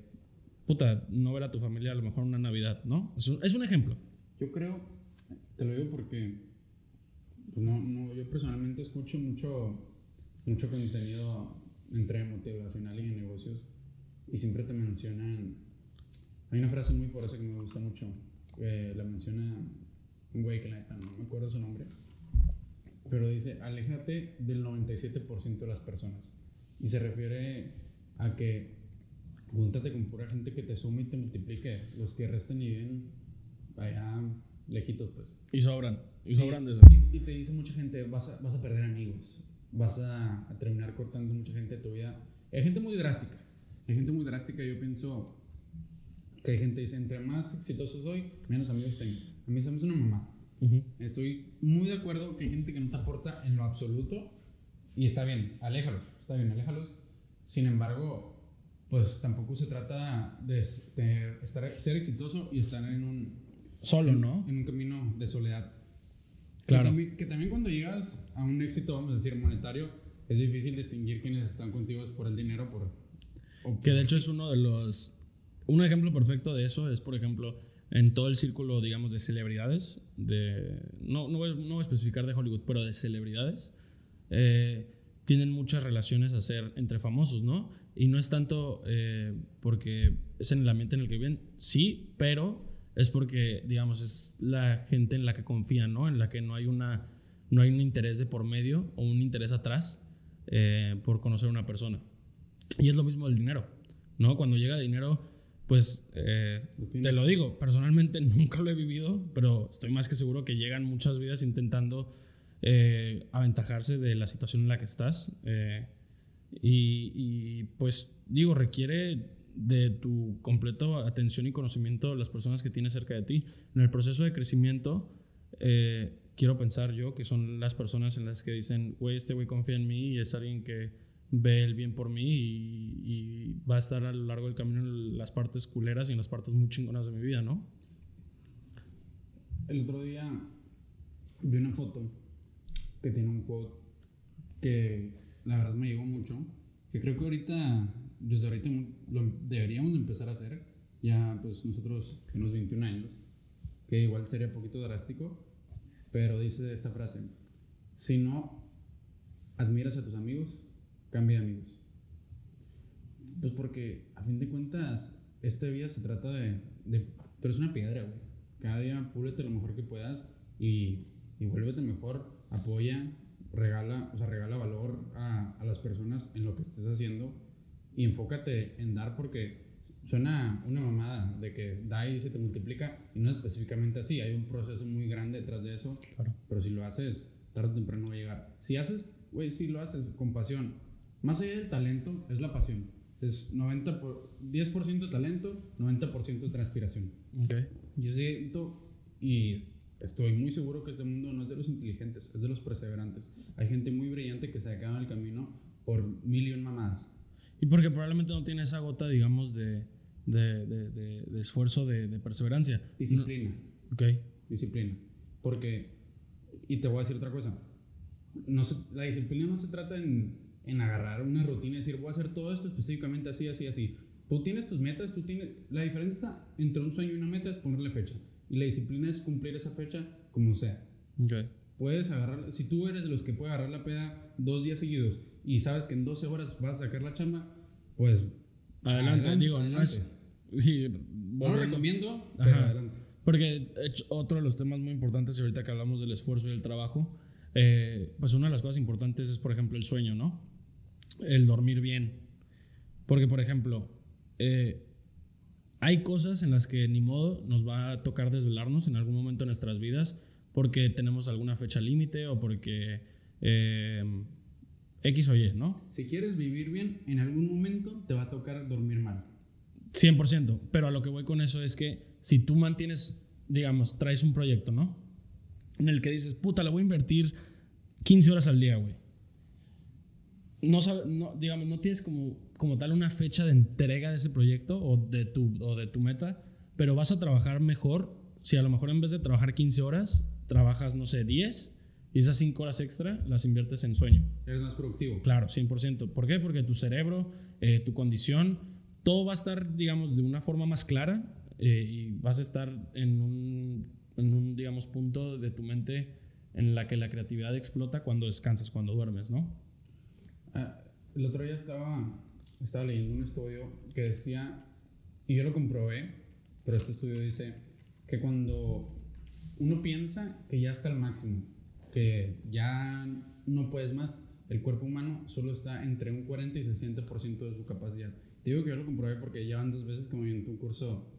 puta, no ver a tu familia a lo mejor una Navidad, ¿no? Es un, es un ejemplo. Yo creo, te lo digo porque pues no, no, yo personalmente escucho mucho, mucho contenido entre motivacional y negocios y siempre te mencionan, hay una frase muy poderosa que me gusta mucho, eh, la menciona un güey que la neta no me acuerdo su nombre, pero dice, aléjate del 97% de las personas y se refiere a que júntate con pura gente que te sume y te multiplique, los que resten y viven allá lejitos, pues. Y sobran. Y Sí, sobran de eso. y, y te dice mucha gente, vas a, vas a perder amigos, vas a, a terminar cortando mucha gente de tu vida. Hay gente muy drástica, hay gente muy drástica. Yo pienso que hay gente que dice, entre más exitoso soy, menos amigos tengo. A mí se me hace una mamá. Ujú. Estoy muy de acuerdo que hay gente que no te aporta en lo absoluto y está bien, aléjalos, está bien, aléjalos. Sin embargo, pues tampoco se trata de, de estar, ser exitoso y estar en un, Solo, ¿no? en un camino de soledad. Claro. Que también, que también cuando llegas a un éxito, vamos a decir, monetario, es difícil distinguir quiénes están contigo es por el dinero por, o Que de hecho es uno de los... Un ejemplo perfecto de eso es, por ejemplo, en todo el círculo, digamos, de celebridades, de, no, no, voy, no voy a especificar de Hollywood, pero de celebridades, eh, tienen muchas relaciones a hacer entre famosos, ¿no? Y no es tanto eh, porque es en el ambiente en el que viven, sí, pero es porque, digamos, es la gente en la que confían, ¿no? En la que no hay, una, no hay un interés de por medio o un interés atrás eh, por conocer a una persona. Y es lo mismo el dinero, ¿no? Cuando llega dinero, pues eh, te lo digo, personalmente nunca lo he vivido, pero estoy más que seguro que llegan muchas vidas intentando eh, aventajarse de la situación en la que estás. eh, y, y, pues digo, requiere de tu completo atención y conocimiento de las personas que tienes cerca de ti. En el proceso de crecimiento, quiero pensar yo que son las personas en las que dicen, güey, este güey confía en mí y es alguien que ve el bien por mí y, y va a estar a lo largo del camino en las partes culeras y en las partes muy chingonas de mi vida, ¿no? El otro día vi una foto que tiene un quote que la verdad me llegó mucho. Que creo que ahorita, desde ahorita lo deberíamos de empezar a hacer. Ya, pues nosotros, en unos 21 años, que igual sería un poquito drástico, pero dice esta frase: Si no admiras a tus amigos, cambia de amigos. Pues porque a fin de cuentas, esta vida se trata de. de pero es una piedra, güey. Cada día púlete lo mejor que puedas y, y vuélvete mejor. Apoya, regala, o sea, regala valor a, a las personas en lo que estés haciendo y enfócate en dar porque suena una mamada de que da y se te multiplica y no es específicamente así. Hay un proceso muy grande detrás de eso. Claro. Pero si lo haces, tarde o temprano va a llegar. Si haces, güey, si lo haces con pasión, más allá del talento, es la pasión. Es 90 por, 10% talento, 90% de transpiración. Okay. Yo siento y estoy muy seguro que este mundo no es de los inteligentes, es de los perseverantes. Hay gente muy brillante que se acaba el camino por mil y un mamadas. Y porque probablemente no tiene esa gota, digamos, de, de, de, de- de esfuerzo, de, de perseverancia. Disciplina. No- ok. Disciplina. Porque, y te voy a decir otra cosa, no se- la disciplina no se trata en, en agarrar una rutina y decir, voy a hacer todo esto específicamente así, así, así. Tú tienes tus metas, tú tienes... La diferencia entre un sueño y una meta es ponerle fecha. Y la disciplina es cumplir esa fecha como sea. Ok. Puedes agarrar, si tú eres de los que puede agarrar la peda dos días seguidos y sabes que en 12 horas vas a sacar la chamba, pues... Adelante, digo, no es. y No lo recomiendo, pero Ajá. adelante. Porque otro de los temas muy importantes, y ahorita que hablamos del esfuerzo y del trabajo, eh, pues una de las cosas importantes es, por ejemplo, el sueño, ¿no? El dormir bien. Porque, por ejemplo, eh, hay cosas en las que ni modo nos va a tocar desvelarnos en algún momento de nuestras vidas porque tenemos alguna fecha límite o porque eh, X o Y, ¿no? Si quieres vivir bien, en algún momento te va a tocar dormir mal. 100%, pero a lo que voy con eso es que si tú mantienes, digamos, traes un proyecto, ¿no? En el que dices, puta, le voy a invertir 15 horas al día, güey. No, no, digamos, no tienes como, como tal una fecha de entrega de ese proyecto o de, tu, o de tu meta, pero vas a trabajar mejor si a lo mejor en vez de trabajar 15 horas, trabajas, no sé, 10 y esas 5 horas extra las inviertes en sueño. Eres más productivo. Claro, 100%. ¿Por qué? Porque tu cerebro, eh, tu condición, todo va a estar, digamos, de una forma más clara eh, y vas a estar en un, en un, digamos, punto de tu mente en la que la creatividad explota cuando descansas, cuando duermes, ¿no? Ah, el otro día estaba, estaba leyendo un estudio que decía, y yo lo comprobé, pero este estudio dice que cuando uno piensa que ya está al máximo, que ya no puedes más, el cuerpo humano solo está entre un 40 y 60% de su capacidad. Te digo que yo lo comprobé porque ya van dos veces que me un curso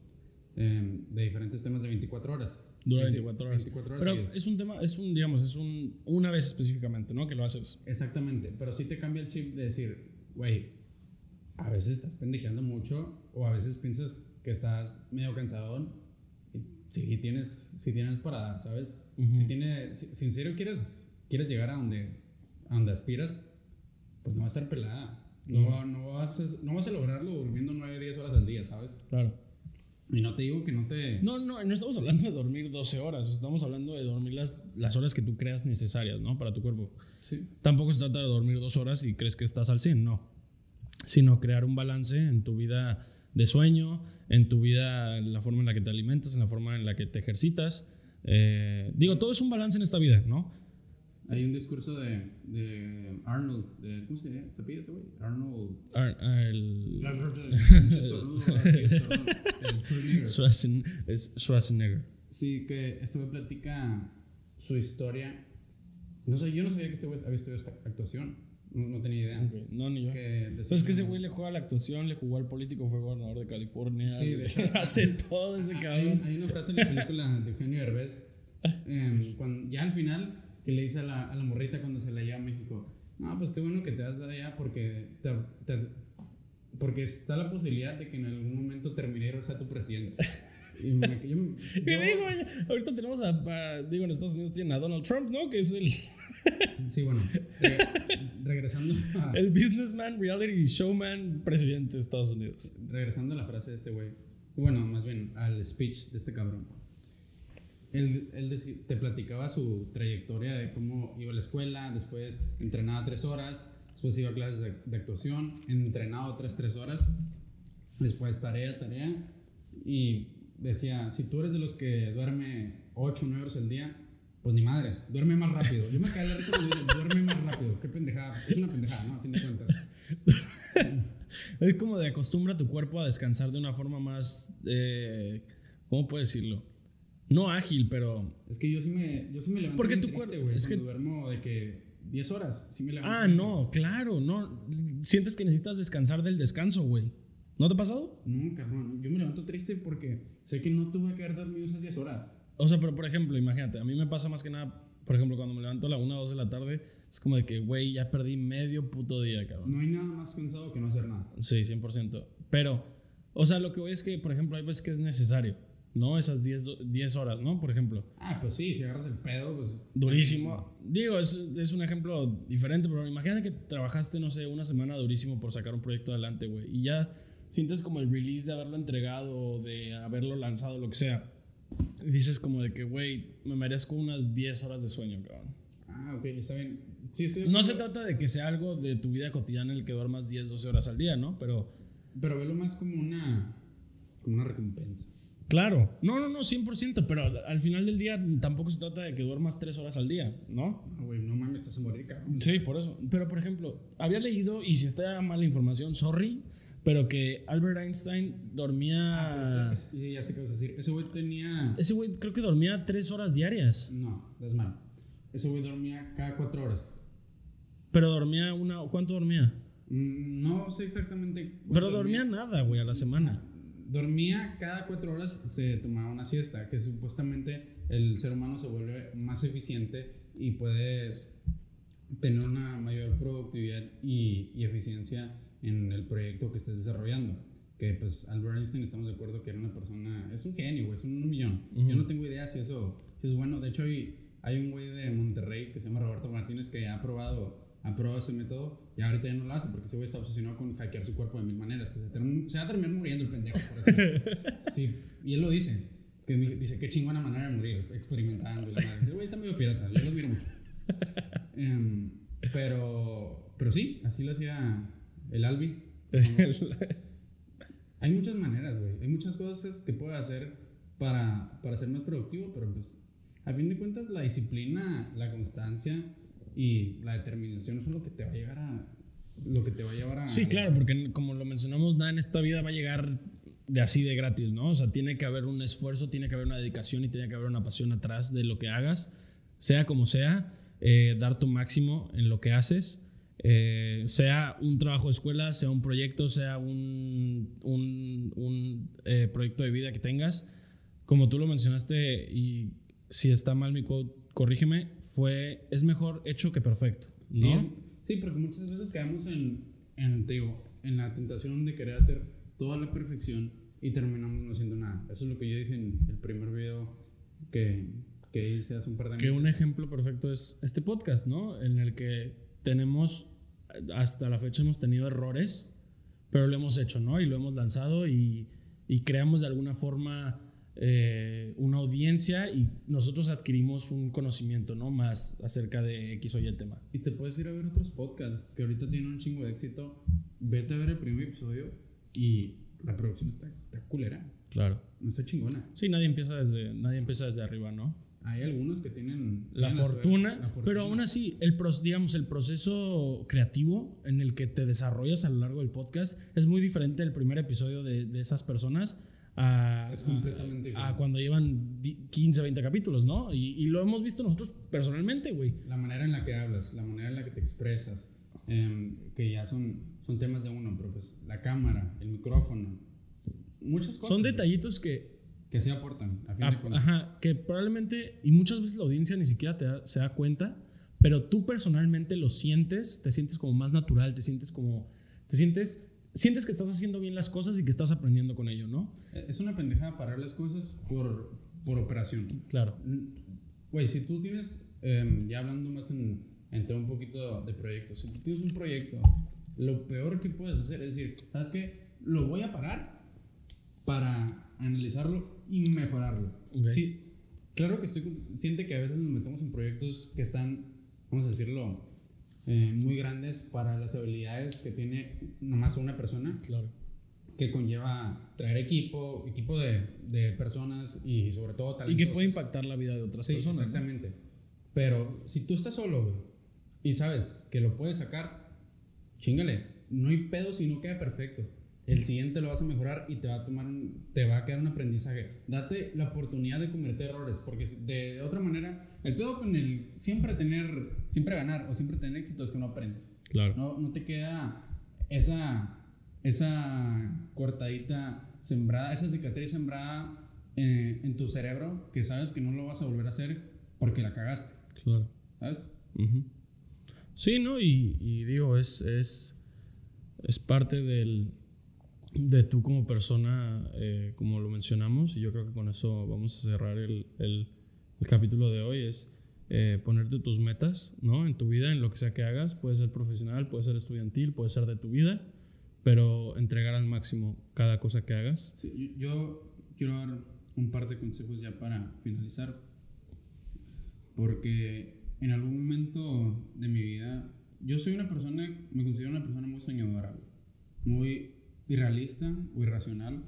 eh, de diferentes temas de 24 horas. Dura 20 24 horas. 24 horas Pero es un tema, es un, digamos, es un, una vez específicamente, ¿no? Que lo haces. Exactamente, pero sí te cambia el chip de decir, güey, a veces estás pendejeando mucho o a veces piensas que estás medio cansado. Y sí tienes, sí tienes para dar, ¿sabes? si, tiene, si, si en serio quieres, quieres llegar a donde, a donde aspiras, pues no va a estar pelada. No, no, vas a, no vas a lograrlo durmiendo 9, 10 horas al día, ¿sabes? Claro. Y no te digo que no te... No, no, no estamos hablando de dormir 12 horas, estamos hablando de dormir las, las horas que tú creas necesarias, ¿no? Para tu cuerpo. Sí. Tampoco se trata de dormir dos horas y crees que estás al 100, no. Sino crear un balance en tu vida de sueño, en tu vida, en la forma en la que te alimentas, en la forma en la que te ejercitas. Eh, digo, todo es un balance en esta vida, ¿no? Hay un discurso de, de Arnold, de, ¿cómo se llama? ¿Se pide ese güey? Arnold... Ar- ah, el, el Schwarzenegger. Schwarzen- es Schwarzenegger. Sí, que este güey platica su historia. No sé, yo no sabía que este güey había estudiado esta actuación. No, no tenía idea. Ok, No, ni yo. Que Pues es que ese güey le juega a la actuación, le jugó al político, fue gobernador de California. Sí, de hecho. hace todo ese Hay, cabrón. hay una frase en la película de Eugenio Derbez, em, cuando, ya al final, que le dice a la, a la morrita cuando se la lleva a México, no, pues qué bueno que te vas de allá porque, te, te- porque está la posibilidad de que en algún momento Terminator sea tu presidente. Y me, yo, yo- ¿Qué digo? Ahorita tenemos a, a- digo, en Estados Unidos tienen a Donald Trump, ¿no? Que es el, sí, bueno, re- regresando a, el businessman, reality showman, presidente de Estados Unidos. regresando a la frase de este güey, bueno, más bien al speech de este cabrón. Él, él te platicaba su trayectoria de cómo iba a la escuela, después entrenaba tres horas, después iba a clases de, actuación, entrenaba otras tres horas, después tarea, tarea, y decía, si tú eres de los que duerme 8 o 9 horas al día, pues ni madres, duerme más rápido. Yo me caí la risa cuando duerme más rápido, qué pendejada, es una pendejada, ¿no? A fin de cuentas. Es como de acostumbra tu cuerpo a descansar de una forma más, eh, ¿cómo puedo decirlo? No ágil, pero... Es que yo sí me, yo sí me levanto Porque tu triste, güey. es que- duermo de que 10 horas, sí me levanto. Ah, no, triste. claro, no. Sientes que necesitas descansar del descanso, güey. ¿No te ha pasado? No, cabrón. Yo me levanto triste porque sé que no tuve que haber dormido esas 10 horas. O sea, pero por ejemplo, imagínate, a mí me pasa más que nada, por ejemplo, cuando me levanto a la 1 o 2 de la tarde, es como de que, güey, ya perdí medio puto día, cabrón. No hay nada más cansado que no hacer nada. Sí, 100%. Pero, o sea, lo que voy es que, por ejemplo, hay veces que es necesario, ¿no? Esas 10, do- 10 horas, ¿no? Por ejemplo. Ah, pues sí, si agarras el pedo, pues. Durísimo. Digo, es, es un ejemplo diferente, pero imagínate que trabajaste, no sé, una semana durísimo por sacar un proyecto adelante, güey. Y ya sientes como el release de haberlo entregado, o de haberlo lanzado, lo que sea. Y dices como de que, güey, me merezco unas 10 horas de sueño, cabrón. Ah, ok, está bien. Sí, estoy No se trata de que sea algo de tu vida cotidiana en el que duermas 10, 12 horas al día, ¿no? Pero, Pero velo más como una. Como una recompensa. Claro. No, no, no, 100%, pero al- al final del día tampoco se trata de que duermas 3 horas al día, ¿no? No, güey, no mames, estás a morir, cabrón. Sí, por eso. Pero, por ejemplo, había leído, y si está mala información, sorry, pero que Albert Einstein dormía... Es- Sí, ya sé qué vas a decir. Ese güey tenía. Ese güey creo que dormía tres horas diarias, No, es mal. Ese güey dormía cada 4 horas. pero dormía una... ¿Cuánto dormía? Mm, No sé exactamente. Pero dormía nada, güey, a la semana. Dormía cada cuatro horas, se tomaba una siesta, que supuestamente el ser humano se vuelve más eficiente y puedes tener una mayor productividad y, y eficiencia en el proyecto que estés desarrollando. Que pues Albert Einstein estamos de acuerdo que era una persona, es un genio, es un millón. Yo no tengo idea si eso si es bueno. De hecho, hay, hay un güey de Monterrey que se llama Roberto Martínez que ha probado, probado ese método y ahorita ya no lo hace porque ese güey está obsesionado con hackear su cuerpo de mil maneras. Que se, term- se va a terminar muriendo el pendejo. Por así. sí, y él lo dice. Que dice, qué chingona manera de morir, experimentando. y la madre. El güey está medio pirata, yo lo admiro mucho. Em, pero, pero sí, así lo hacía el Albi. Hay muchas maneras, güey. Hay muchas cosas que puedes hacer para, para ser más productivo, pero pues a fin de cuentas la disciplina, la constancia y la determinación son lo que te va a llegar a lo que te va a llevar a Sí, claro, porque como lo mencionamos, nada en esta vida va a llegar de así de gratis, ¿no? O sea, tiene que haber un esfuerzo, tiene que haber una dedicación y tiene que haber una pasión atrás de lo que hagas, sea como sea, eh, dar tu máximo en lo que haces, eh, sea un trabajo de escuela, sea un proyecto, sea un, un, un, eh, proyecto de vida que tengas. Como tú lo mencionaste, y si está mal mi quote, corrígeme, fue, es mejor hecho que perfecto, ¿no? Sí, sí, porque muchas veces caemos en, en, te digo, en la tentación de querer hacer toda la perfección y terminamos no haciendo nada. Eso es lo que yo dije en el primer video que, que hice hace un par de Que meses. un ejemplo perfecto es este podcast, ¿no? En el que tenemos, hasta la fecha hemos tenido errores, pero lo hemos hecho, ¿no? Y lo hemos lanzado y, y creamos de alguna forma eh, una audiencia y nosotros adquirimos un conocimiento, ¿no? Más acerca de X o Y tema. Y te puedes ir a ver otros podcasts que ahorita tienen un chingo de éxito. Vete a ver el primer episodio y la producción está, está culera. Claro. No está chingona. Sí, nadie empieza desde, nadie empieza desde arriba, ¿no? Hay algunos que tienen La tienen fortuna, la fortuna. pero aún así, el, pros- digamos, el proceso creativo en el que te desarrollas a lo largo del podcast es muy diferente del primer episodio de, de esas personas a, Es completamente a- a cuando llevan di- 15, 20 capítulos, ¿no? Y, y lo hemos visto nosotros personalmente, güey. La manera en la que hablas, la manera en la que te expresas, em, que ya son, son temas de uno, pero pues la cámara, el micrófono, muchas cosas. Son detallitos que, que se aportan, a fin a- de cuentas. ajá, que probablemente, y muchas veces la audiencia ni siquiera te da- se da cuenta, pero tú personalmente lo sientes, te sientes como más natural, te sientes como, te sientes, sientes que estás haciendo bien las cosas y que estás aprendiendo con ello, ¿no? Es una pendejada parar las cosas por, por operación. Claro. Güey, si tú tienes, em, ya hablando más en, en un poquito de proyectos, si tú tienes un proyecto, lo peor que puedes hacer es decir, ¿sabes qué? Lo voy a parar para analizarlo y mejorarlo. Ok. Sí, claro que estoy consciente que a veces nos metemos en proyectos que están, vamos a decirlo, eh, muy grandes para las habilidades que tiene nomás una persona Claro. que conlleva traer equipo, equipo de, de personas y sobre todo Y talentos. que puede impactar la vida de otras Sí, personas. ¿no? exactamente. Pero si tú estás solo, güey, y sabes que lo puedes sacar, chingale. No hay pedo si no queda perfecto. El siguiente lo vas a mejorar y te va a tomar un, te va a quedar un aprendizaje. Date la oportunidad de cometer errores, porque de otra manera, el pedo con el siempre tener, siempre ganar o siempre tener éxito es que no aprendes. Claro. No, no te queda esa, esa cortadita sembrada, esa cicatriz sembrada eh, en tu cerebro que sabes que no lo vas a volver a hacer porque la cagaste, Claro. ¿sabes? Sí, ¿no? Y, y digo, es, es, es parte del, de tú como persona, eh, como lo mencionamos, y yo creo que con eso vamos a cerrar el, el- capítulo de hoy, es eh, ponerte tus metas, ¿no? En tu vida, en lo que sea que hagas, puede ser profesional, puede ser estudiantil, puede ser de tu vida, pero entregar al máximo cada cosa que hagas. Yo, quiero dar un par de consejos ya para finalizar. Porque en algún momento de mi vida, yo soy una persona, me considero una persona muy soñadora, muy irrealista o irracional.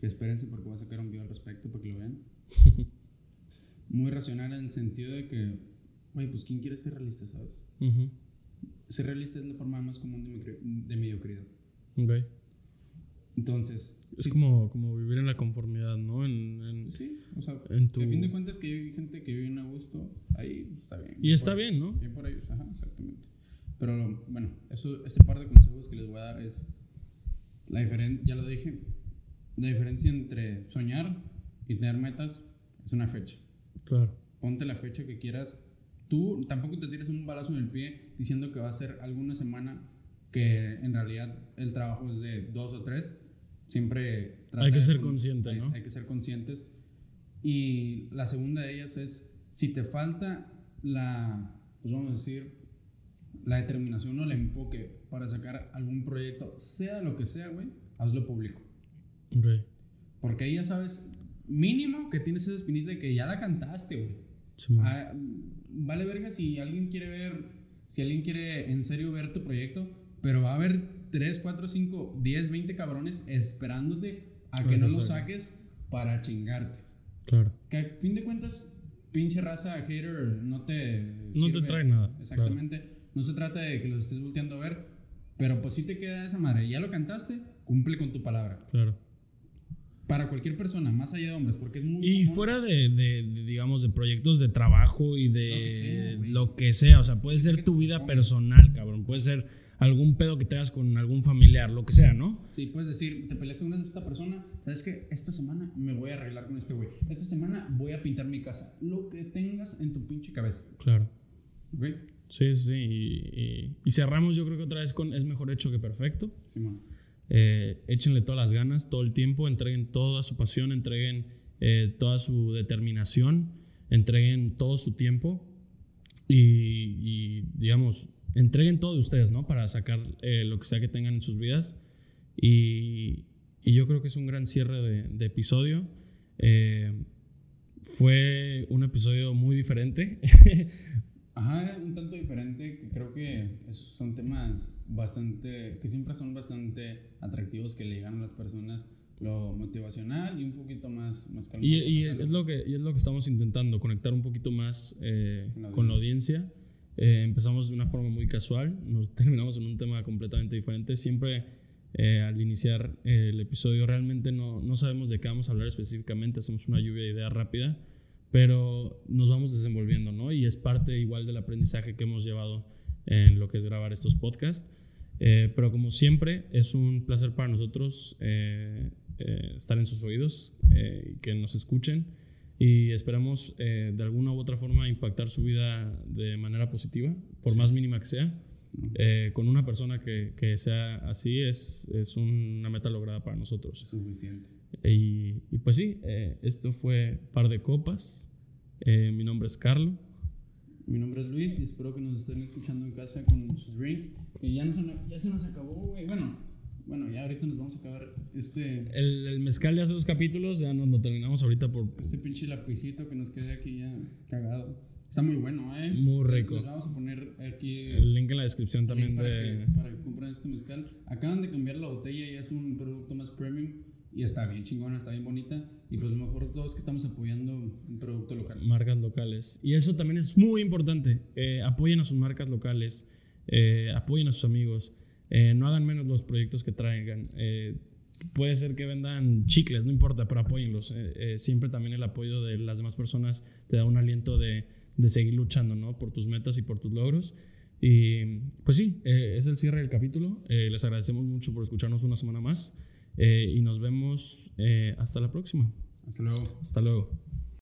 Que espérense porque voy a sacar un video al respecto para que lo vean. muy racional en el sentido de que, güey, pues ¿quién quiere ser realista, sabes? Ujú. Ser realista es la forma más común de, de mediocridad. Ok. Entonces, Es sí, como, como vivir en la conformidad, ¿no? En, en- Sí, o sea, en tu... a fin de cuentas que hay gente que vive a gusto, ahí está bien. Y está bien, ¿no? Bien por ellos, ajá, exactamente. Pero bueno, eso, este par de consejos que les voy a dar es la diferencia, ya lo dije, la diferencia entre soñar y tener metas es una fecha. Claro. Ponte la fecha que quieras. Tú tampoco te tires un balazo en el pie diciendo que va a ser alguna semana que en realidad el trabajo es de dos o tres. Siempre Hay que ser con- consciente, hay- ¿no? Hay que ser conscientes. Y la segunda de ellas es si te falta la, pues vamos a decir, la determinación o el enfoque para sacar algún proyecto, sea lo que sea, güey, hazlo público. Ok. Porque ahí ya sabes, mínimo que tienes esa espinita de que ya la cantaste, güey. Simón. Ah, vale verga si alguien quiere ver, si alguien quiere en serio ver tu proyecto, pero va a haber 3, 4, 5, 10, 20 cabrones esperándote a que que no lo saques para chingarte. Claro. Que a fin de cuentas, pinche raza hater no te. No te sirve. trae nada, Exactamente. No se trata de que los estés volteando a ver, pero pues sí te queda esa madre. Ya lo cantaste, cumple con tu palabra. Claro. Para cualquier persona, más allá de hombres, porque es muy. Y común- fuera de, de- de, digamos, de proyectos de trabajo y de Lo que sea, lo que sea, o sea, puede que ser tu vida personal, cabrón, puede ser algún pedo que tengas con algún familiar, lo que sea, ¿no? Sí, puedes decir, te peleaste con esta persona, ¿sabes qué? Esta semana me voy a arreglar con este güey. Esta semana voy a pintar mi casa. Lo que tengas en tu pinche cabeza. Claro. ¿Ok? Sí, sí, sí. Y, y- y cerramos, yo creo que otra vez con es mejor hecho que perfecto. Simón. Eh, échenle todas las ganas, todo el tiempo, entreguen toda su pasión, entreguen eh, toda su determinación, entreguen todo su tiempo y, y, digamos, entreguen todo de ustedes, ¿no? Para sacar eh, lo que sea que tengan en sus vidas. Y, y yo creo que es un gran cierre de, de episodio. Eh, fue un episodio muy diferente. Ajá, un tanto diferente, que creo que es- son temas bastante, que siempre son bastante atractivos, que le llegan a las personas lo motivacional y un poquito más, más calmado. Y, y es, lo que, y es lo que estamos intentando, conectar un poquito más eh, Con la con la audiencia. Eh, empezamos de una forma muy casual, nos terminamos en un tema completamente diferente. Siempre eh, al iniciar el episodio realmente no, no sabemos de qué vamos a hablar específicamente, hacemos una lluvia de ideas rápida, pero nos vamos desenvolviendo, ¿no? Y es parte igual del aprendizaje que hemos llevado en lo que es grabar estos podcasts. Eh, pero como siempre, es un placer para nosotros eh, eh, estar en sus oídos eh, que nos escuchen y esperamos eh, de alguna u otra forma impactar su vida de manera positiva, por más mínima que sea. Eh, con una persona que, que sea así es, es una meta lograda para nosotros. Suficiente. Y, y pues sí, eh, esto fue Par de Copas. Eh, mi nombre es Carlo. Mi nombre es Luis y espero que nos estén escuchando en casa con su drink. Que ya, nos- ya se nos acabó, güey. Bueno, bueno, ya ahorita nos vamos a acabar este, El, el mezcal de hace dos capítulos ya nos lo terminamos ahorita por... este pinche lapicito que nos quede aquí ya cagado. Está muy bueno, ¿eh? Muy rico. Les vamos a poner aquí El link en la descripción también para, de... que, para que compren este mezcal. Acaban de cambiar la botella y es un producto más premium. Y está bien chingona, está bien bonita. Y pues mejor de todo es que estamos apoyando un producto local. marcas locales. Y eso también es muy importante. Eh, apoyen a sus marcas locales, eh, apoyen a sus amigos, eh, no hagan menos los proyectos que traigan. Puede ser que vendan chicles, no importa, pero apóyenlos. Siempre también el apoyo de las demás personas te da un aliento de, de seguir luchando ¿no? por tus metas y por tus logros. Y pues sí, es el cierre del capítulo. Les agradecemos mucho por escucharnos una semana más eh, y nos vemos eh, hasta la próxima. Hasta luego. Hasta luego.